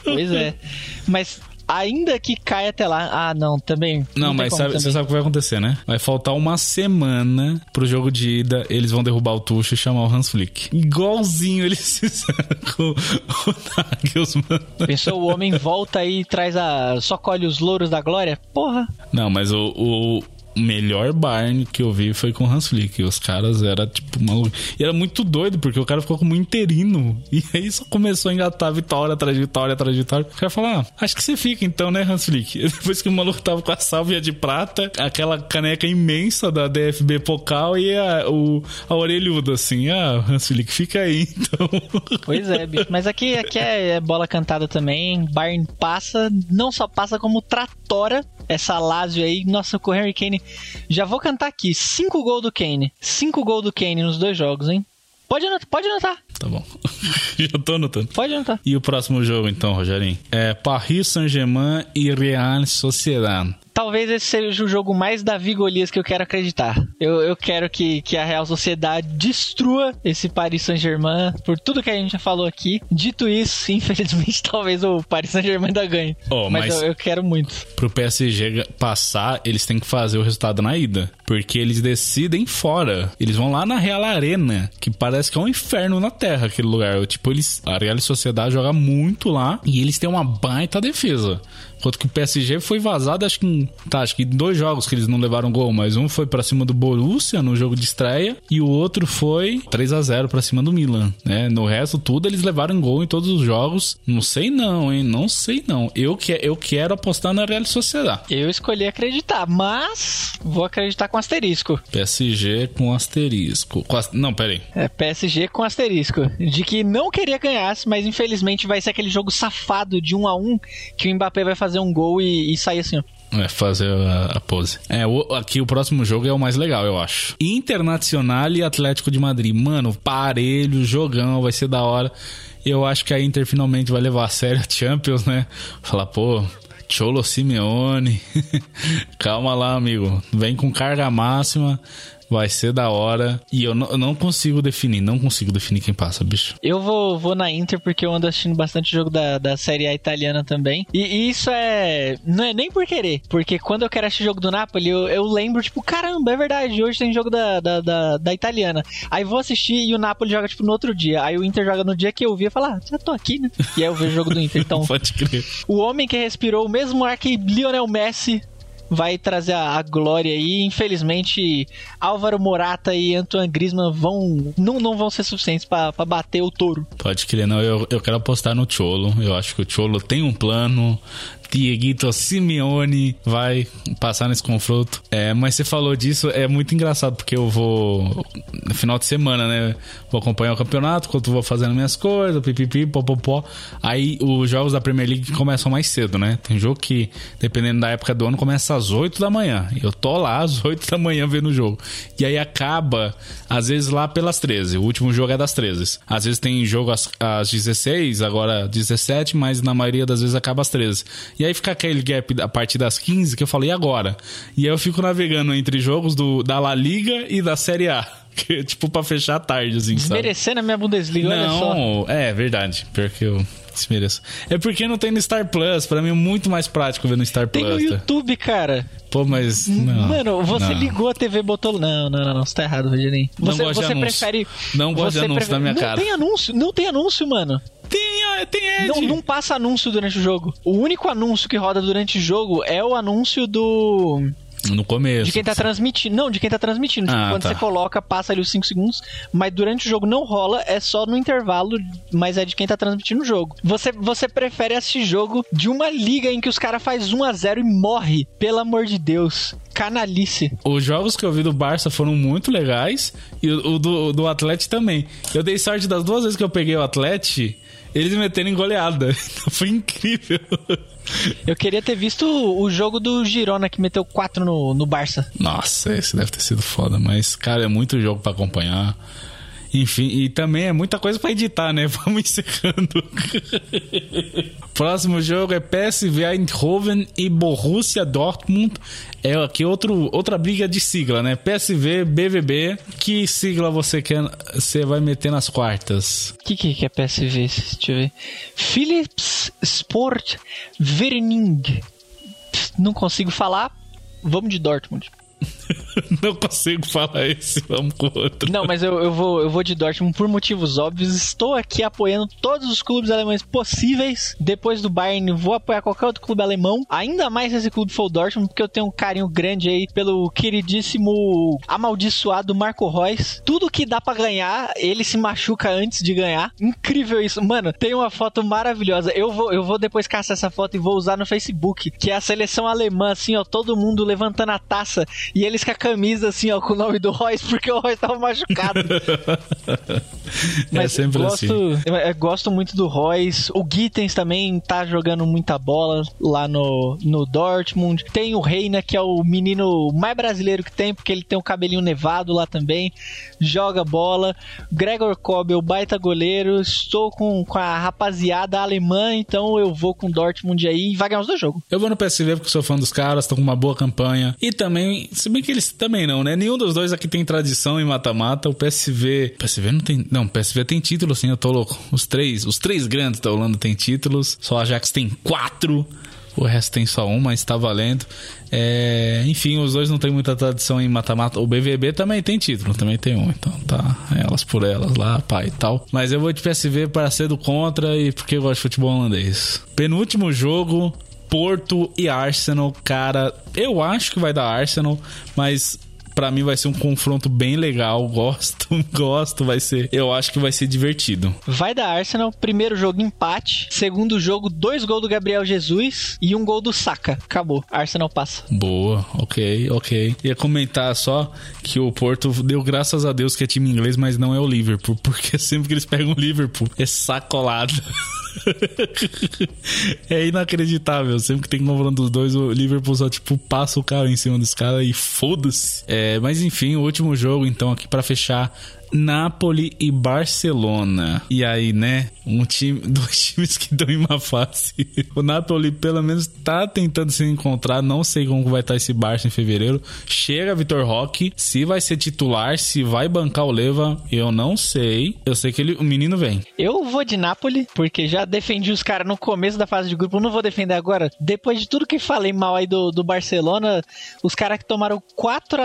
Pois é. Mas ainda que caia até lá. Ah, não, também. Não, não mas sabe, você sabe o que vai acontecer, né? Vai faltar uma semana pro jogo de ida, eles vão derrubar o Tuchel e chamar o Hans Flick. Igualzinho eles fizeram com o Nagelsmann. Pensou, o homem volta aí e traz a. só colhe os louros da glória? Porra. Não, mas o o melhor Bayern que eu vi foi com o Hans Flick. Os caras era tipo maluco. E era muito doido, porque o cara ficou como interino. E aí só começou a engatar vitória de vitória. O cara falou: ah, acho que você fica então, né, Hans Flick? Depois que o maluco tava com a sálvia de prata, aquela caneca imensa da DFB Pokal e a, o, a orelhuda, assim. Ah, Hans Flick, fica aí então. Pois é, bicho. Mas aqui, aqui é, é bola cantada também. Bayern passa, não só passa como tratora essa Lazio aí. Nossa, com o Harry Kane. Já vou cantar aqui. Cinco gols do Kane. Cinco gols do Kane nos dois jogos, hein? Pode anotar. Pode anotar. Tá bom. Já tô anotando. Pode anotar. E o próximo jogo, então, Rogerinho? É Paris Saint-Germain e Real Sociedad talvez esse seja o jogo mais Davi Golias que eu quero acreditar. Eu, eu quero que, que a Real Sociedade destrua esse Paris Saint-Germain por tudo que a gente já falou aqui. Dito isso, infelizmente, talvez o Paris Saint-Germain ainda ganhe. Oh, mas, mas eu, eu, quero muito. Pro PSG passar, eles têm que fazer o resultado na ida. Porque eles decidem fora. Eles vão lá na Real Arena, que parece que é um inferno na Terra aquele lugar. Tipo, eles, a Real Sociedade joga muito lá e eles têm uma baita defesa. Enquanto que o PSG foi vazado, acho que, tá, acho que dois jogos que eles não levaram gol, mas um foi para cima do Borussia no jogo de estreia e o outro foi 3 a 0 para cima do Milan, né? No resto tudo eles levaram gol em todos os jogos. Não sei não, hein? Não sei não. Eu que eu quero apostar na Real Sociedade. Eu escolhi acreditar, mas vou acreditar com asterisco. PSG com asterisco. Com Não, peraí. É PSG com asterisco. De que não queria ganhar, mas infelizmente vai ser aquele jogo safado de um a um que o Mbappé vai fazer fazer um gol e, e sair assim, ó. É, fazer a, pose. É, o, aqui o próximo jogo é o mais legal, eu acho. Internacional e Atlético de Madrid. Mano, parelho, jogão, vai ser da hora. Eu acho que a Inter finalmente vai levar a sério a Champions, né? Falar, pô, Cholo Simeone. Calma lá, amigo. Vem com carga máxima. Vai ser da hora. E eu não, eu não, consigo definir, não consigo definir quem passa, bicho. Eu vou, vou na Inter porque eu ando assistindo bastante jogo da, da Série A italiana também. E, e, isso é. Não é nem por querer. Porque quando eu quero assistir jogo do Napoli, eu, eu lembro, tipo, caramba, é verdade, hoje tem jogo da, da, da, da, italiana. Aí vou assistir e o Napoli joga, tipo, no outro dia. Aí o Inter joga no dia que eu vi e fala, ah, já tô aqui, né? E aí eu vejo o jogo do Inter. Então. Pode crer. O homem que respirou o mesmo ar que Lionel Messi vai trazer a, a, glória aí. Infelizmente, Álvaro Morata e Antoine Griezmann vão não, não vão ser suficientes para bater o touro. Pode crer, não. Eu, eu quero apostar no Cholo. Eu acho que o Cholo tem um plano, Dieguito Simeone vai passar nesse confronto. É, mas você falou disso, é muito engraçado, porque eu vou. No final de semana, né? Vou acompanhar o campeonato, enquanto vou fazendo minhas coisas, pipipi, popopó. Aí os jogos da Premier League começam mais cedo, né? Tem jogo que, dependendo da época do ano, começa às 8 da manhã. Eu tô lá às 8 da manhã vendo o jogo. E aí acaba, às vezes, lá pelas 13. O último jogo é das 13. Às vezes tem jogo às, às 16, agora 17, mas na maioria das vezes acaba às 13. E e aí fica aquele gap a partir das 15 que eu falei, e agora? E aí eu fico navegando entre jogos do, da La Liga e da Série A. Que, tipo, pra fechar tarde, assim, Desmerecendo a minha Bundesliga, não. É, verdade. Pior que eu desmereço. É porque não tem no Star Plus. Pra mim é muito mais prático ver no Star tem Plus. Tem no tá? YouTube, cara. Pô, mas. Não, Mano, você não. ligou a TV e botou. Não, não, não, não, você tá errado, Rogerinho. Você, não gosto você de anúncio. prefere. Não gosto de anúncio prefere... na minha não cara. Não tem anúncio, não tem anúncio, mano. Tem, tem Ed. Não, não passa anúncio durante o jogo. O único anúncio que roda durante o jogo é o anúncio do No começo. De quem tá transmitindo. Não, de quem tá transmitindo. Tipo, Ah, quando tá. você coloca, passa ali os 5 segundos, mas durante o jogo não rola, é só no intervalo, mas é de quem tá transmitindo o jogo. Você, você prefere assistir jogo de uma liga em que os caras faz 1 a 0 e morre, pelo amor de Deus. Canalice. Os jogos que eu vi do Barça foram muito legais e o, o do, do Atlético também. Eu dei sorte das duas vezes que eu peguei o Atlético, eles me meteram em goleada. Então foi incrível. Eu queria ter visto o jogo do Girona que meteu 4 no, no Barça. Nossa, esse deve ter sido foda, mas, cara, é muito jogo pra acompanhar. Enfim, e também é muita coisa pra editar, né? Vamos encerrando. Próximo jogo é PSV Eindhoven e Borussia Dortmund. É aqui outro, outra briga de sigla, né? PSV, BVB. Que sigla você quer? Você vai meter nas quartas? O que, que é PSV? Deixa eu ver. Philips Sport Verening. Não consigo falar. Vamos de Dortmund. Não consigo falar esse, vamos com outro. Não, mas eu, eu, vou, eu vou de Dortmund por motivos óbvios. Estou aqui apoiando todos os clubes alemães possíveis. Depois do Bayern, vou apoiar qualquer outro clube alemão. Ainda mais se esse clube for o Dortmund, porque eu tenho um carinho grande aí pelo queridíssimo amaldiçoado Marco Reus. Tudo que dá pra ganhar, ele se machuca antes de ganhar. Incrível isso. Mano, tem uma foto maravilhosa. Eu vou, eu vou depois caçar essa foto e vou usar no Facebook. Que é a seleção alemã, assim, ó, todo mundo levantando a taça. E eles com a camisa, assim, ó, com o nome do Reus, porque o Reus tava machucado. é sempre gosto, assim. Eu, gosto muito do Royce. O Gittens também tá jogando muita bola lá no, no Dortmund. Tem o Reina, que é o menino mais brasileiro que tem, porque ele tem o cabelinho nevado lá também. Joga bola. Gregor Kobel, baita goleiro. Estou com, com a rapaziada alemã, então eu vou com o Dortmund aí e vai ganhar os dois jogos. Eu vou no PSV porque sou fã dos caras, estão com uma boa campanha. E também, se bem que eles também não, né? Nenhum dos dois aqui tem tradição em mata-mata. O PSV. PSV não tem. Não, PSV tem título, sim, eu tô louco. Os três, os três grandes da Holanda tem títulos. Só a Ajax tem quatro. O resto tem só um, mas tá valendo. É, enfim, os dois não tem muita tradição em mata-mata. O BVB também tem título, também tem um. Então tá, elas por elas lá, pai e tal. Mas eu vou de PSV para ser do contra e porque eu gosto de futebol holandês. Penúltimo jogo, Porto e Arsenal, cara, eu acho que vai dar Arsenal, mas Pra mim vai ser um confronto bem legal. Gosto, gosto, vai ser. Eu acho que vai ser divertido. Vai da Arsenal. Primeiro jogo, empate. Segundo jogo, dois gols do Gabriel Jesus e um gol do Saka. Acabou. Arsenal passa. Boa, ok, ok. Ia comentar só que o Porto deu graças a Deus que é time inglês, mas não é o Liverpool, porque sempre que eles pegam o Liverpool é sacolado. é inacreditável. Sempre que tem confronto dos dois, o Liverpool só, tipo, passa o carro em cima dos caras e foda-se. É, mas enfim, o último jogo, então, aqui para fechar. Napoli e Barcelona. E aí, né? Um time, dois times que estão em uma fase. O Napoli, pelo menos, tá tentando se encontrar. Não sei como vai estar esse Barça em fevereiro. Chega Vitor Roque. Se vai ser titular, se vai bancar o Leva, eu não sei. Eu sei que ele, o menino vem. Eu vou de Napoli, porque já defendi os caras no começo da fase de grupo. Não vou defender agora. Depois de tudo que falei mal aí do, do Barcelona, os caras que tomaram quatro,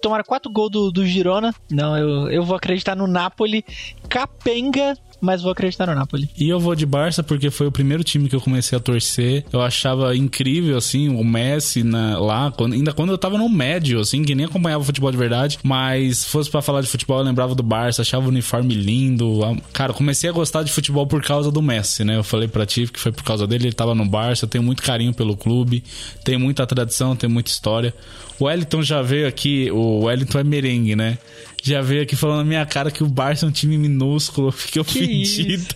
tomaram quatro gols do, do Girona. Não, eu, eu vou acreditar no Napoli. Capenga mas vou acreditar no Napoli. E eu vou de Barça porque foi o primeiro time que eu comecei a torcer. Eu achava incrível, assim, o Messi na, lá, quando, ainda quando eu tava no médio, assim, que nem acompanhava futebol de verdade. Mas se fosse para falar de futebol, eu lembrava do Barça, achava o uniforme lindo. Cara, comecei a gostar de futebol por causa do Messi, né? Eu falei pra ti que foi por causa dele, ele tava no Barça. Eu tenho muito carinho pelo clube, tem muita tradição, tem muita história. O Wellington já veio aqui, o Wellington é merengue, né? Já veio aqui falando na minha cara que o Barça é um time minúsculo. Fiquei ofendido.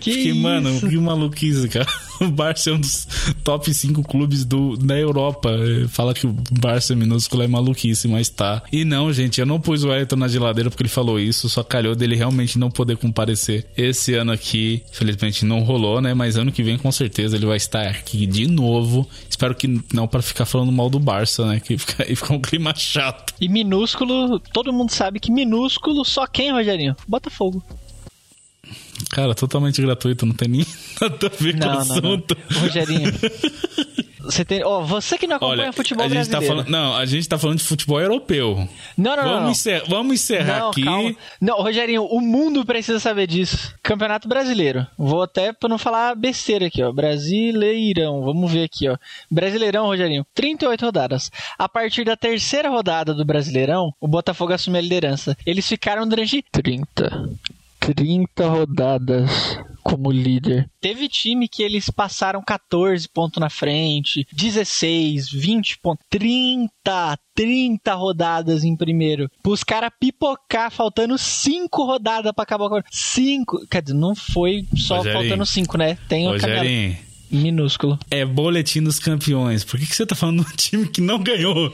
Que Fiquei, isso? mano, que maluquice, cara. O Barça é um dos top 5 clubes do, da Europa. Fala que o Barça é minúsculo é maluquice, mas tá. E não, gente, eu não pus o Wellington na geladeira porque ele falou isso. Só calhou dele realmente não poder comparecer esse ano aqui. Felizmente não rolou, né? Mas ano que vem com certeza ele vai estar aqui de novo. Espero que não para ficar falando mal do Barça, né? Que fica, fica um clima chato. E minúsculo, todo mundo sabe que minúsculo só quem, Rogerinho? Botafogo. Cara, totalmente gratuito, não tem nem nada a ver não, com o assunto. Não. Rogerinho. Você tem, oh, você que não acompanha Olha, futebol a gente brasileiro. Tá falando, não, a gente tá falando de futebol europeu. Não, não, vamos não. Encerrar, vamos encerrar não, aqui. Calma. Não, Rogerinho, o mundo precisa saber disso. Campeonato Brasileiro. Vou até pra não falar besteira aqui, ó. Brasileirão. Vamos ver aqui, ó. Brasileirão, Rogerinho. 38 rodadas. A partir da terceira rodada do Brasileirão, o Botafogo assume a liderança. Eles ficaram durante 30. 30 rodadas como líder. Teve time que eles passaram 14 pontos na frente, 16, 20 pontos, 30, 30 rodadas em primeiro. Os caras pipocar faltando 5 rodadas para acabar com 5. Quer dizer, não foi só Rogerinho, faltando 5, né? Tem o Rogerinho, minúsculo. É boletim dos campeões. Por que, que você tá falando de um time que não ganhou?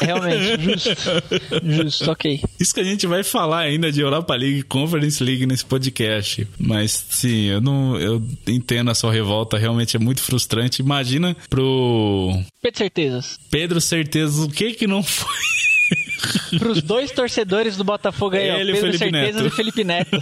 Realmente, justo. Justo, ok. Isso que a gente vai falar ainda de Europa League Conference League nesse podcast. Mas sim, eu não. Eu entendo a sua revolta, realmente é muito frustrante. Imagina pro. Pedro Certezas. Pedro Certezas, o que que não foi? Para os dois torcedores do Botafogo aí, Ele ó, Pedro Felipe Certeza Neto. e Felipe Neto.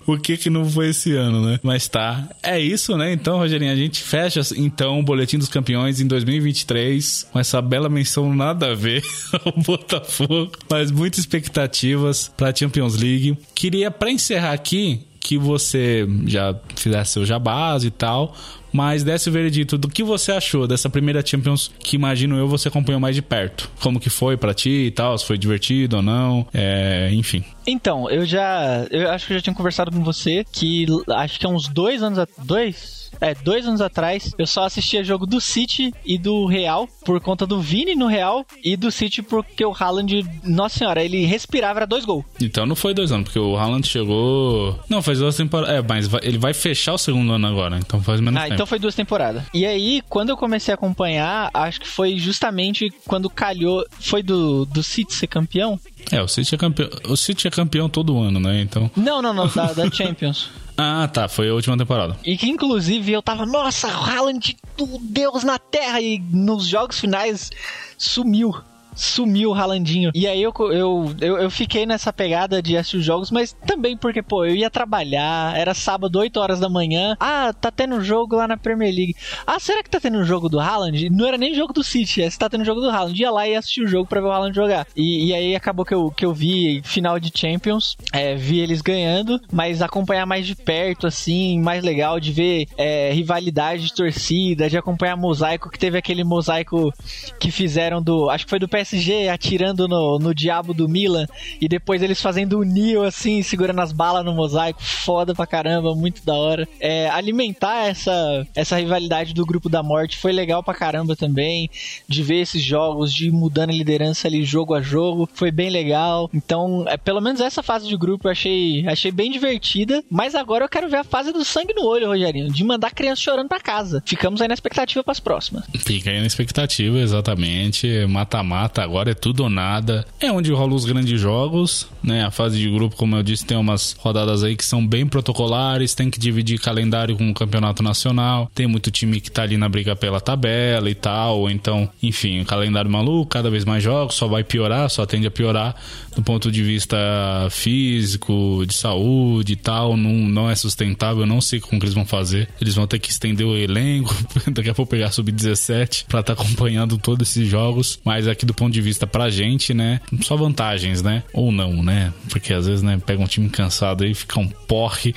o que que não foi esse ano, né? Mas tá. É isso, né? Então, Rogerinho, a gente fecha então o Boletim dos Campeões em 2023 com essa bela menção nada a ver ao Botafogo, mas muitas expectativas para Champions League. Queria para encerrar aqui que você já fizesse seu jabás e tal, mas desse veredito do que você achou dessa primeira Champions que imagino eu você acompanhou mais de perto. Como que foi para ti e tal, se foi divertido ou não, é, enfim. Então, eu já. Eu acho que eu já tinha conversado com você que acho que há uns dois anos. Dois? É, dois anos atrás, eu só assistia jogo do City e do Real por conta do Vini no Real e do City porque o Haaland, nossa senhora, ele respirava era dois gols. Então não foi dois anos, porque o Haaland chegou. Não, faz duas temporadas. É, mas vai- ele vai fechar o segundo ano agora, então faz menos Ah, tempo. então foi duas temporadas. E aí, quando eu comecei a acompanhar, acho que foi justamente quando calhou. Foi do, do City ser campeão? É, o City é campeão. O City é campeão todo ano, né? Então. Não, não, não, da, da Champions. Ah, tá. Foi a última temporada. E que inclusive eu tava, nossa, Haaland, o Deus na Terra, e nos jogos finais sumiu. Sumiu o Haalandinho. E aí eu, eu, eu, eu fiquei nessa pegada de assistir os jogos, mas também porque, pô, eu ia trabalhar, era sábado, 8 horas da manhã. Ah, tá tendo jogo lá na Premier League. Ah, será que tá tendo um jogo do Haaland? Não era nem jogo do City, é se tá tendo jogo do Haaland. Ia lá e assistir o jogo pra ver o Haaland jogar. E, e aí acabou que eu, que eu vi final de Champions, é, vi eles ganhando, mas acompanhar mais de perto, assim, mais legal de ver é, rivalidade de torcida, de acompanhar mosaico, que teve aquele mosaico que fizeram do. Acho que foi do PSG atirando no, no diabo do Milan, e depois eles fazendo o Neo assim, segurando as balas no mosaico. Foda pra caramba, muito da hora. É, alimentar essa, essa rivalidade do grupo da morte foi legal pra caramba também. De ver esses jogos, de ir mudando a liderança ali jogo a jogo, foi bem legal. Então, é, pelo menos essa fase de grupo eu achei, achei bem divertida. Mas agora eu quero ver a fase do sangue no olho, Rogerinho, de mandar criança chorando pra casa. Ficamos aí na expectativa pras próximas. Fica aí na expectativa, exatamente. Mata-mata, agora é tudo ou nada. É onde rolam os grandes jogos, né? A fase de grupo, como eu disse, tem umas rodadas aí que são bem protocolares, tem que dividir calendário com o campeonato nacional. Tem muito time que tá ali na briga pela tabela e tal. Então, enfim, calendário maluco, cada vez mais jogos, só vai piorar, só tende a piorar do ponto de vista físico, de saúde e tal. Não, não é sustentável, eu não sei como que eles vão fazer. Eles vão ter que estender o elenco, daqui a pouco pegar sub-17 pra estar acompanhando todos esses jogos. Mas aqui do ponto de vista pra gente, né? Só vantagens, né? Ou não, né? Porque às vezes, né, pega um time cansado e fica um porre.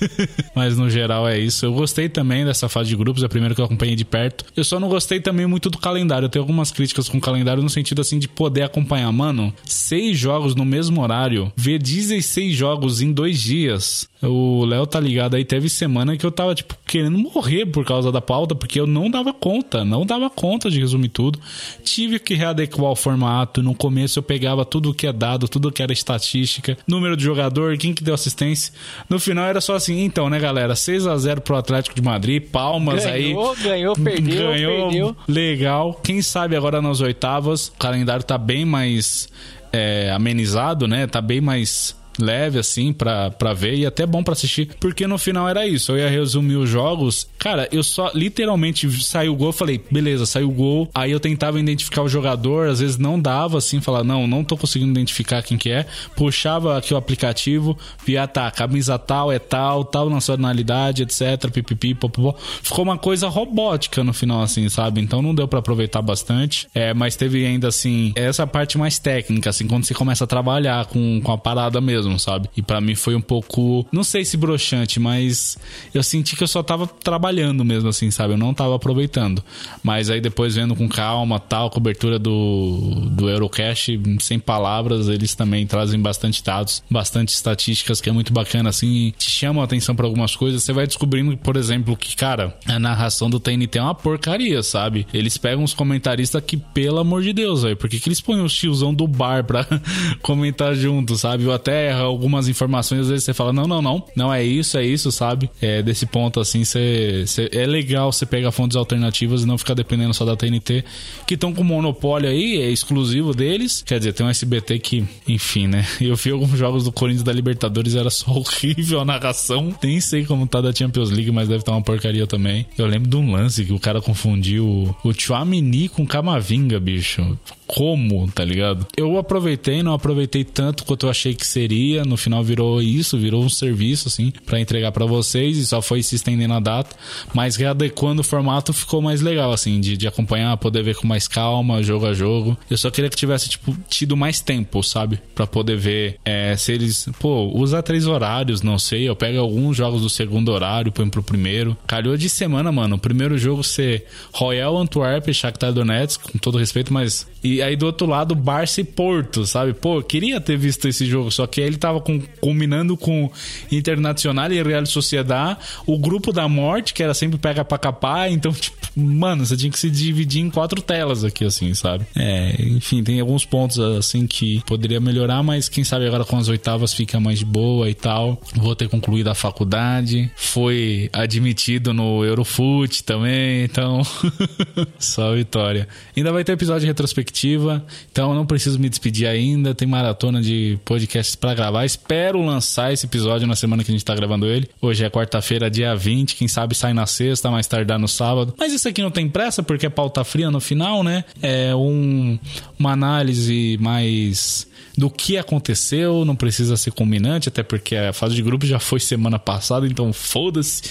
Mas no geral é isso. Eu gostei também dessa fase de grupos, é a primeira que eu acompanhei de perto. Eu só não gostei também muito do calendário. Eu tenho algumas críticas com o calendário no sentido assim de poder acompanhar. Mano, seis jogos no mesmo horário, ver 16 jogos em dois dias. O Léo tá ligado aí, teve semana que eu tava, tipo, querendo morrer por causa da pauta, porque eu não dava conta, não dava conta de resumir tudo. Tive que readequar o formato. No começo eu pegava tudo que é dado, tudo que era estatística, número de jogador, quem que deu assistência. No final era só assim, então, né, galera? 6 a 0 pro Atlético de Madrid, palmas Ganhou, aí. ganhou, perdeu, Ganhou, perdeu. legal. Quem sabe agora nas oitavas, o calendário tá bem mais é, amenizado, né? Tá bem mais leve assim pra, pra ver e até bom pra assistir, porque no final era isso. Eu ia resumir os jogos. Cara, eu só literalmente saiu o gol, falei, beleza, saiu o gol. Aí eu tentava identificar o jogador, às vezes não dava assim, falar, não, não tô conseguindo identificar quem que é. Puxava aqui o aplicativo, via, tá, camisa tal é tal, tal nacionalidade, etc, pipipi, popopó. Ficou uma coisa robótica no final, assim, sabe? Então não deu para aproveitar bastante. É, mas teve ainda assim, essa parte mais técnica, assim, quando você começa a trabalhar com, com a parada mesmo, sabe? E para mim foi um pouco, não sei se broxante, mas eu senti que eu só tava trabalhando mesmo, assim, sabe? Eu não tava aproveitando. Mas aí depois vendo com calma, tal, cobertura do, do Eurocash, sem palavras, eles também trazem bastante dados, bastante estatísticas, que é muito bacana, assim, te chamam a atenção para algumas coisas. Você vai descobrindo, por exemplo, que, cara, a narração do TNT é uma porcaria, sabe? Eles pegam os comentaristas que, pelo amor de Deus, velho, por que, que eles põem o tiozão do bar pra comentar junto, sabe? Ou até algumas informações, às vezes você fala, não, não, não, não é isso, é isso, sabe? É, desse ponto, assim, é legal você pegar fontes alternativas e não ficar dependendo só da TNT, que estão com monopólio aí, é exclusivo deles. Quer dizer, tem um SBT que, enfim, né? Eu vi alguns jogos do Corinthians da Libertadores, era só horrível a narração. Nem sei como tá da Champions League, mas deve estar tá uma porcaria também. Eu lembro de um lance que o cara confundiu o Chouamini com Camavinga, bicho como, tá ligado? Eu aproveitei, não aproveitei tanto quanto eu achei que seria. No final virou isso, virou um serviço, assim, para entregar para vocês e só foi se estendendo a data. Mas readequando o formato ficou mais legal, assim, de, de acompanhar, poder ver com mais calma, jogo a jogo. Eu só queria que tivesse, tipo, tido mais tempo, sabe? para poder ver é, se eles. Pô, usa três horários, não sei. Eu pego alguns jogos do segundo horário, põe pro primeiro. Calhou de semana, mano. O primeiro jogo ser Royal Antwerp, Shakhtar Donetsk, com todo respeito, mas. E e aí do outro lado, Barça e Porto, sabe? Pô, queria ter visto esse jogo, só que aí ele tava com, combinando com Internacional e Real Sociedade, o grupo da morte, que era sempre pega pra capar, então, tipo, mano, você tinha que se dividir em quatro telas aqui, assim, sabe? É, enfim, tem alguns pontos, assim, que poderia melhorar, mas quem sabe agora com as oitavas fica mais de boa e tal. Vou ter concluído a faculdade, foi admitido no Eurofoot também, então, só vitória. Ainda vai ter episódio retrospectivo então eu não preciso me despedir ainda. Tem maratona de podcasts para gravar. Espero lançar esse episódio na semana que a gente tá gravando ele. Hoje é quarta-feira, dia 20. Quem sabe sai na sexta, mais tardar no sábado. Mas isso aqui não tem pressa porque é pauta fria no final, né? É um, uma análise mais do que aconteceu, não precisa ser combinante, até porque a fase de grupo já foi semana passada, então foda-se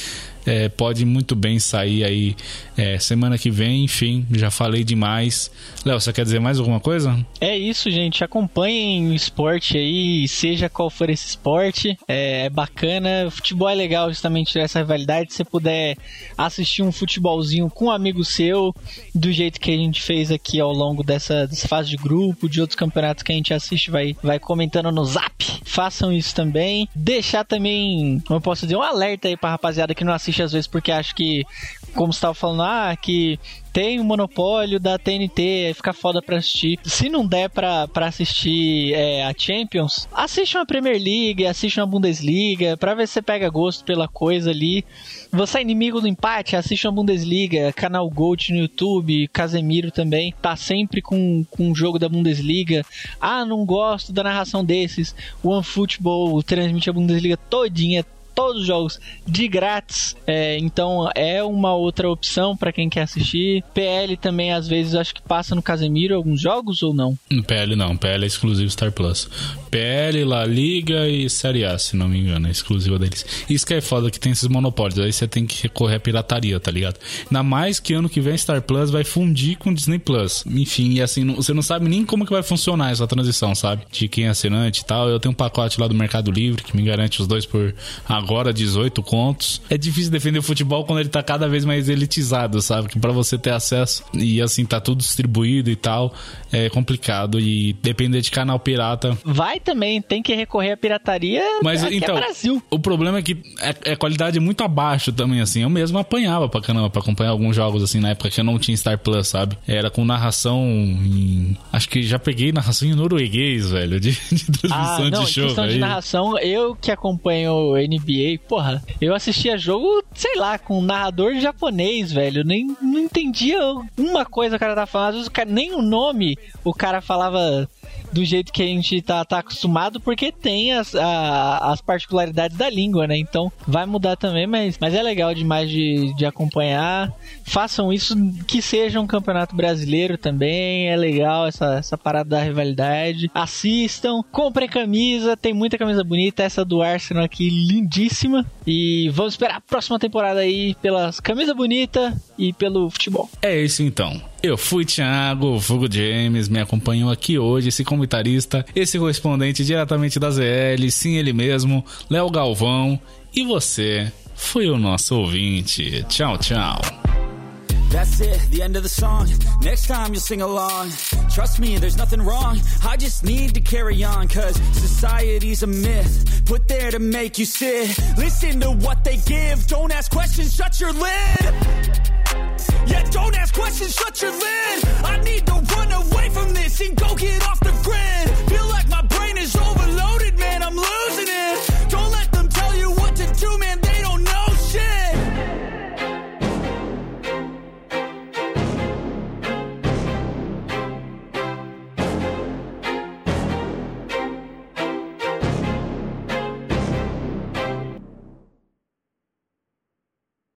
é, pode muito bem sair aí é, semana que vem. Enfim, já falei demais. Léo, você quer dizer mais alguma coisa? É isso, gente. Acompanhem o esporte aí, seja qual for esse esporte. É, é bacana. Futebol é legal justamente ter essa rivalidade. Se você puder assistir um futebolzinho com um amigo seu, do jeito que a gente fez aqui ao longo dessa, dessa fase de grupo, de outros campeonatos que a gente assiste, vai, vai comentando no zap. Façam isso também. Deixar também, como eu posso dizer, um alerta aí pra rapaziada que não assiste assiste às vezes porque acha que, como você estava falando, ah, que tem o um monopólio da TNT, fica foda pra assistir. Se não der pra, pra assistir é, a Champions, assiste uma Premier League, assiste uma Bundesliga, pra ver se você pega gosto pela coisa ali. Você é inimigo do empate, assiste uma Bundesliga, canal Gold no YouTube, Casemiro também, tá sempre com, com jogo da Bundesliga. Ah, não gosto da narração desses. O OneFootball transmite a Bundesliga todinha, todos os jogos de grátis. É, então é uma outra opção para quem quer assistir. PL também às vezes acho que passa no Casemiro alguns jogos ou não? PL não, PL é exclusivo Star Plus. PL, La Liga e Série A, se não me engano, é exclusiva deles. Isso que é foda que tem esses monopólios, aí você tem que recorrer à pirataria, tá ligado? Ainda mais que ano que vem Star Plus vai fundir com Disney Plus. Enfim, e assim, você não sabe nem como que vai funcionar essa transição, sabe? De quem é assinante e tal. Eu tenho um pacote lá do Mercado Livre que me garante os dois por agora 18 contos. É difícil defender o futebol quando ele tá cada vez mais elitizado, sabe? Que para você ter acesso e assim tá tudo distribuído e tal, é complicado e depender de canal pirata. Vai também, tem que recorrer à pirataria. Mas então, é Brasil. o problema é que é, é qualidade muito abaixo também assim. Eu mesmo apanhava pra caramba para acompanhar alguns jogos assim na época que eu não tinha Star Plus, sabe? Era com narração em acho que já peguei narração em norueguês, velho, de, de transmissão ah, não, de show. Questão de narração, eu que acompanho NBA NBA, porra, eu assistia jogo, sei lá, com um narrador japonês, velho. Nem não entendia uma coisa que o cara tava falando. Às vezes, cara, nem o nome o cara falava do jeito que a gente tá, tá acostumado, porque tem as, a, as particularidades da língua, né? Então vai mudar também, mas, mas é legal demais de, de acompanhar. Façam isso, que seja um campeonato brasileiro também, é legal essa, essa parada da rivalidade. Assistam, comprem camisa, tem muita camisa bonita, essa do Arsenal aqui lindíssima. E vamos esperar a próxima temporada aí pelas camisas bonitas e pelo futebol. É isso então. Eu fui Thiago, Fugo James, me acompanhou aqui hoje, esse comentarista, esse correspondente diretamente da ZL, sim ele mesmo, Léo Galvão, e você foi o nosso ouvinte. Tchau, tchau. That's it, the end of the song. Next time you'll sing along. Trust me, there's nothing wrong. I just need to carry on, cause society's a myth put there to make you sit. Listen to what they give, don't ask questions, shut your lid. Yeah, don't ask questions, shut your lid. I need to run away from this and go get off the grid.